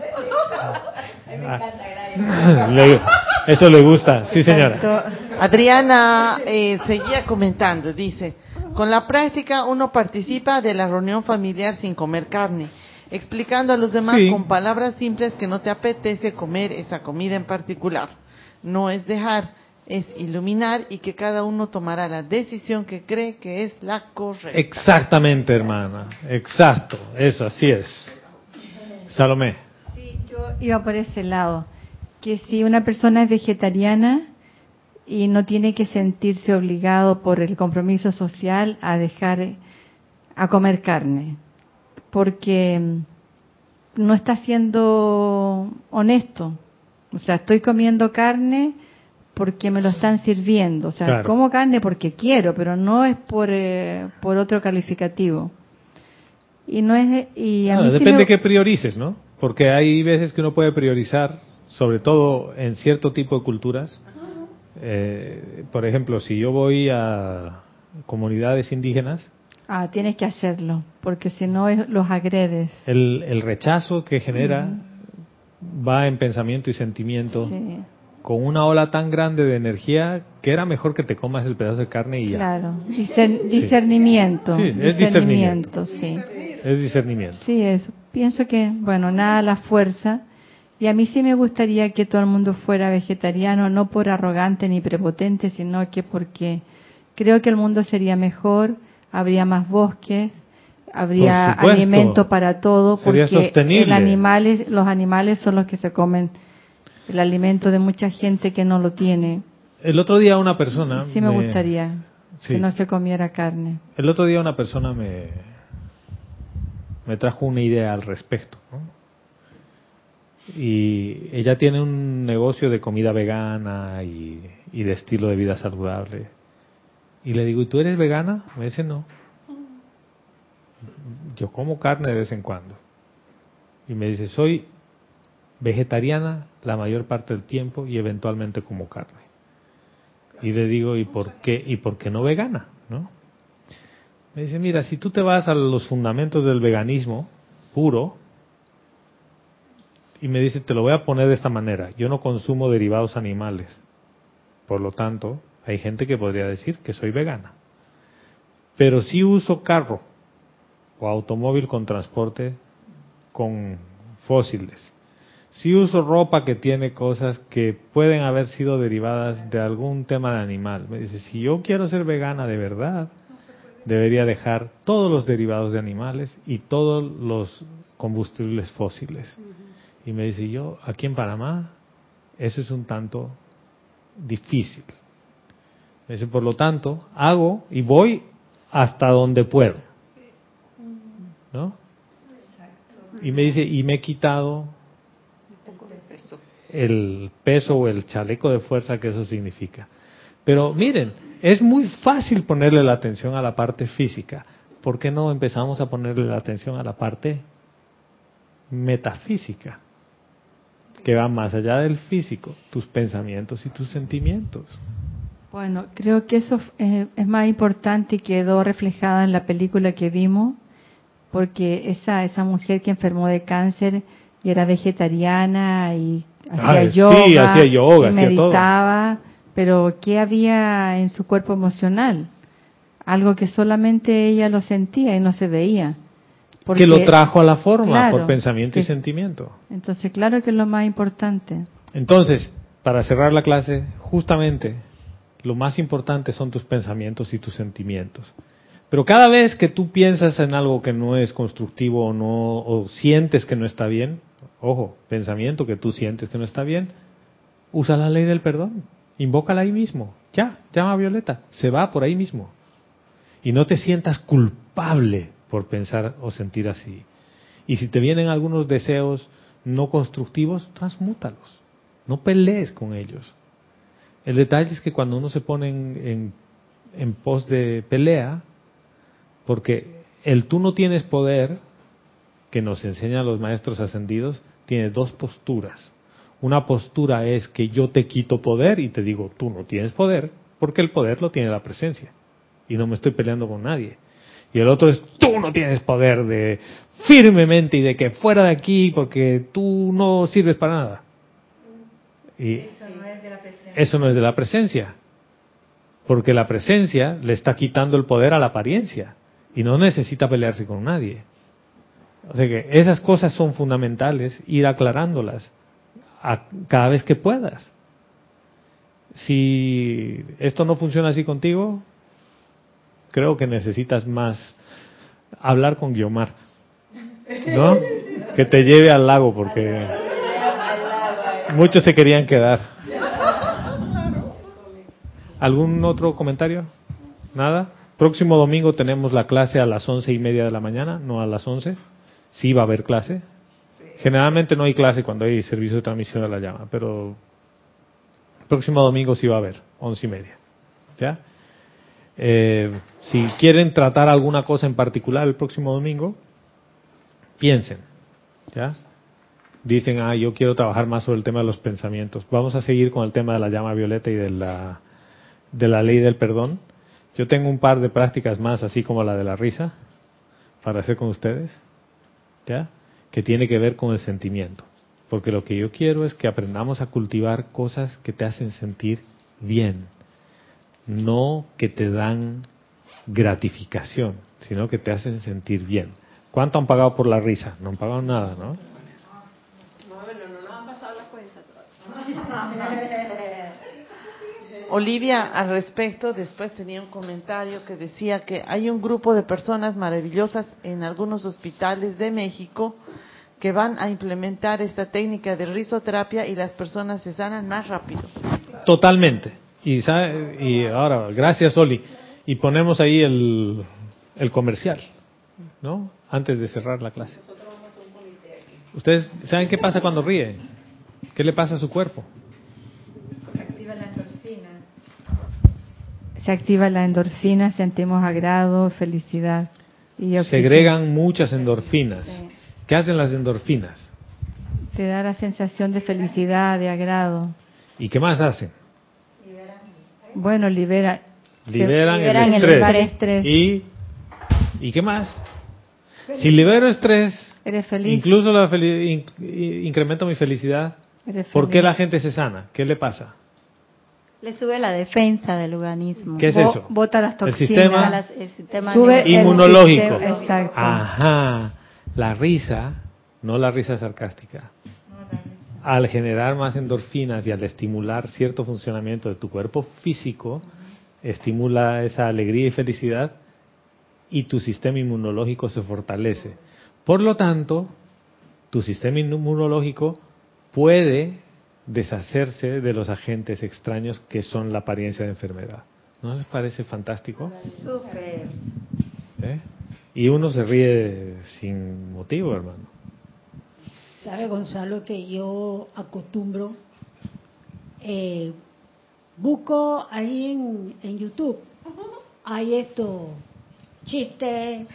A: Eso le gusta, sí señora.
I: Adriana eh, seguía comentando, dice, con la práctica uno participa de la reunión familiar sin comer carne, explicando a los demás
A: Sí.
I: con palabras simples que no te apetece comer esa comida en particular. No es dejar, es iluminar y que cada uno tomará la decisión que cree que es la correcta.
A: Exactamente, hermana. Exacto, eso, así es. Salomé.
F: Sí, yo iba por ese lado. Que si una persona es vegetariana y no tiene que sentirse obligado por el compromiso social a dejar a comer carne, porque mm, no está siendo honesto. O sea, estoy comiendo carne porque me lo están sirviendo. O sea,
A: Claro.
F: como carne porque quiero, pero no es por, eh, por otro calificativo. Y no es y a mí sí
A: depende
F: me-
A: qué priorices, ¿no? Porque hay veces que uno puede priorizar, sobre todo en cierto tipo de culturas. Eh, por ejemplo, si yo voy a comunidades indígenas,
F: Ah, tienes que hacerlo, porque si no los agredes.
A: el, el rechazo que genera va en pensamiento y sentimiento
F: Sí,
A: con una ola tan grande de energía que era mejor que te comas el pedazo de carne y ya.
F: claro. Discer- discernimiento.
A: Sí, es discernimiento.
F: sí.
A: Es discernimiento.
F: Sí, eso. Pienso que, bueno, nada la fuerza. Y a mí sí me gustaría que todo el mundo fuera vegetariano, no por arrogante ni prepotente, sino que porque creo que el mundo sería mejor, habría más bosques, habría alimento para todo, porque
A: sostenible.
F: el animales, los animales son los que se comen el alimento de mucha gente que no lo tiene.
A: El otro día una persona...
F: Sí me gustaría
A: Sí.
F: que no se comiera carne.
A: El otro día una persona me, me trajo una idea al respecto. ¿no? Y ella tiene un negocio de comida vegana y, y de estilo de vida saludable. Y le digo, ¿y tú eres vegana? Me dice, no. Yo como carne de vez en cuando. Y me dice, soy vegetariana la mayor parte del tiempo y eventualmente como carne. Y le digo, ¿y por qué, y por qué no vegana? ¿No? Me dice, mira, si tú te vas a los fundamentos del veganismo puro, y me dice, te lo voy a poner de esta manera, yo no consumo derivados animales, por lo tanto, hay gente que podría decir que soy vegana, pero sí uso carro o automóvil con transporte con fósiles, sí uso ropa que tiene cosas que pueden haber sido derivadas de algún tema de animal. Me dice, si yo quiero ser vegana de verdad, debería dejar todos los derivados de animales y todos los combustibles fósiles. Y me dice, yo aquí en Panamá, eso es un tanto difícil. Me dice, por lo tanto, hago y voy hasta donde puedo. ¿No? Y me dice, y me he quitado el peso o el chaleco de fuerza que eso significa. Pero miren, es muy fácil ponerle la atención a la parte física. ¿Por qué no empezamos a ponerle la atención a la parte metafísica? Que va más allá del físico, tus pensamientos y tus sentimientos.
F: Bueno, creo que eso eh, es más importante y quedó reflejada en la película que vimos, porque esa, esa mujer que enfermó de cáncer y era vegetariana y hacía
A: Ah,
F: yoga,
A: sí, hacía yoga,
F: y
A: hacía todo.
F: meditaba, pero ¿qué había en su cuerpo emocional? Algo que solamente ella lo sentía y no se veía. Porque-
A: que lo trajo a la forma
F: Claro,
A: por pensamiento y sentimiento.
F: Entonces, claro que es lo más importante.
A: Entonces, para cerrar la clase, justamente lo más importante son tus pensamientos y tus sentimientos. Pero cada vez que tú piensas en algo que no es constructivo o no o sientes que no está bien, ojo, pensamiento que tú sientes que no está bien, usa la ley del perdón, invócala ahí mismo. Ya, llama a Violeta, se va por ahí mismo. Y no te sientas culpable por pensar o sentir así. Y si te vienen algunos deseos no constructivos, transmútalos. No pelees con ellos. El detalle es que cuando uno se pone en, en- en pos de pelea, porque el tú no tienes poder, que nos enseñan los maestros ascendidos, tiene dos posturas. Una postura es que yo te quito poder y te digo, tú no tienes poder, porque el poder lo tiene la presencia. Y no me estoy peleando con nadie. Y el otro es, tú no tienes poder de firmemente y de que fuera de aquí porque tú no sirves para nada. Y eso no es de la presencia. Porque la presencia le está quitando el poder a la apariencia y no necesita pelearse con nadie. O sea que esas cosas son fundamentales, ir aclarándolas a cada vez que puedas. Si esto no funciona así contigo, creo que necesitas más hablar con Guiomar, ¿no? Que te lleve al lago porque muchos se querían quedar. ¿Algún otro comentario? ¿Nada? Próximo domingo tenemos la clase a las once y media de la mañana, no a las once. Sí va a haber clase. Generalmente no hay clase cuando hay servicio de transmisión de la llama, pero próximo domingo sí va a haber, once y media. ¿Ya? Eh, si quieren tratar alguna cosa en particular el próximo domingo, piensen. ¿Ya? Dicen, ah, yo quiero trabajar más sobre el tema de los pensamientos. Vamos a seguir con el tema de la llama violeta y de la, de la ley del perdón. Yo tengo un par de prácticas más, así como la de la risa, para hacer con ustedes, ¿ya? Que tiene que ver con el sentimiento. Porque lo que yo quiero es que aprendamos a cultivar cosas que te hacen sentir bien, no que te dan gratificación, sino que te hacen sentir bien. ¿Cuánto han pagado por la risa? No han pagado nada, ¿no?
I: Olivia, al respecto, después tenía un comentario que decía que hay un grupo de personas maravillosas en algunos hospitales de México que van a implementar esta técnica de risoterapia y las personas se sanan más rápido.
A: Totalmente. Y, sabe- y ahora, gracias Oli. Y ponemos ahí el, el comercial, ¿no? Antes de cerrar la clase. ¿Ustedes saben qué pasa cuando ríen? ¿Qué le pasa a su cuerpo?
F: Se activa la endorfina. Se activa la endorfina, sentimos agrado, felicidad. Y.
A: Segregan muchas endorfinas. ¿Qué hacen las endorfinas?
F: Te da la sensación de felicidad, de agrado.
A: ¿Y qué más hacen?
F: Bueno, libera. se
A: Liberan,
F: liberan
A: el,
F: el
A: estrés.
F: estrés.
A: ¿Y, ¿Y qué más? Si libero estrés,
F: Eres feliz.
A: incluso la in- incremento mi felicidad, ¿por qué la gente se sana? ¿Qué le pasa?
D: Le sube la defensa del organismo.
A: ¿Qué es
F: Bo-
A: eso?
F: Bota las
A: El
F: toxinas.
A: sistema-
D: Las- el sistema
F: Sube el
A: Inmunológico.
F: sistema- Exacto.
A: Ajá. La risa, no la risa sarcástica. Al generar más endorfinas y al estimular cierto funcionamiento de tu cuerpo físico, estimula esa alegría y felicidad y tu sistema inmunológico se fortalece. Por lo tanto, tu sistema inmunológico puede deshacerse de los agentes extraños que son la apariencia de enfermedad. ¿No les parece fantástico? ¿Eh? Y uno se ríe sin motivo, hermano.
J: Sabe, Gonzalo, que yo acostumbro, eh, busco ahí en, en YouTube, hay esto, chistes,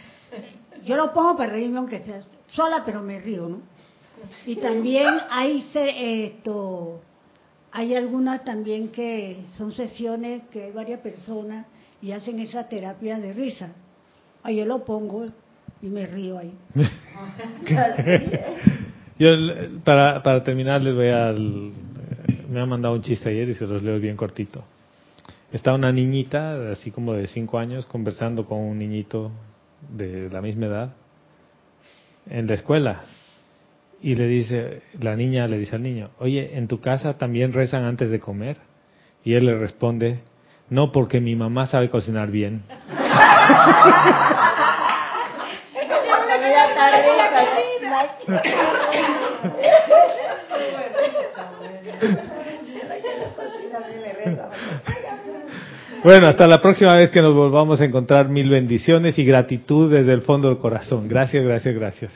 J: yo lo pongo para reírme aunque sea sola, pero me río, ¿no? Y también hay se- esto, hay algunas también que son sesiones que hay varias personas y hacen esa terapia de risa. Ahí yo lo pongo y me río ahí.
A: Yo, para, para terminar, les voy a... Me han mandado un chiste ayer y se los leo bien cortito. Está una niñita, así como de cinco años, conversando con un niñito de la misma edad en la escuela. Y le dice, la niña le dice al niño, oye, ¿en tu casa también rezan antes de comer? Y él le responde, no, porque mi mamá sabe cocinar bien. Bueno, hasta la próxima vez que nos volvamos a encontrar, mil bendiciones y gratitud desde el fondo del corazón. Gracias, gracias, gracias.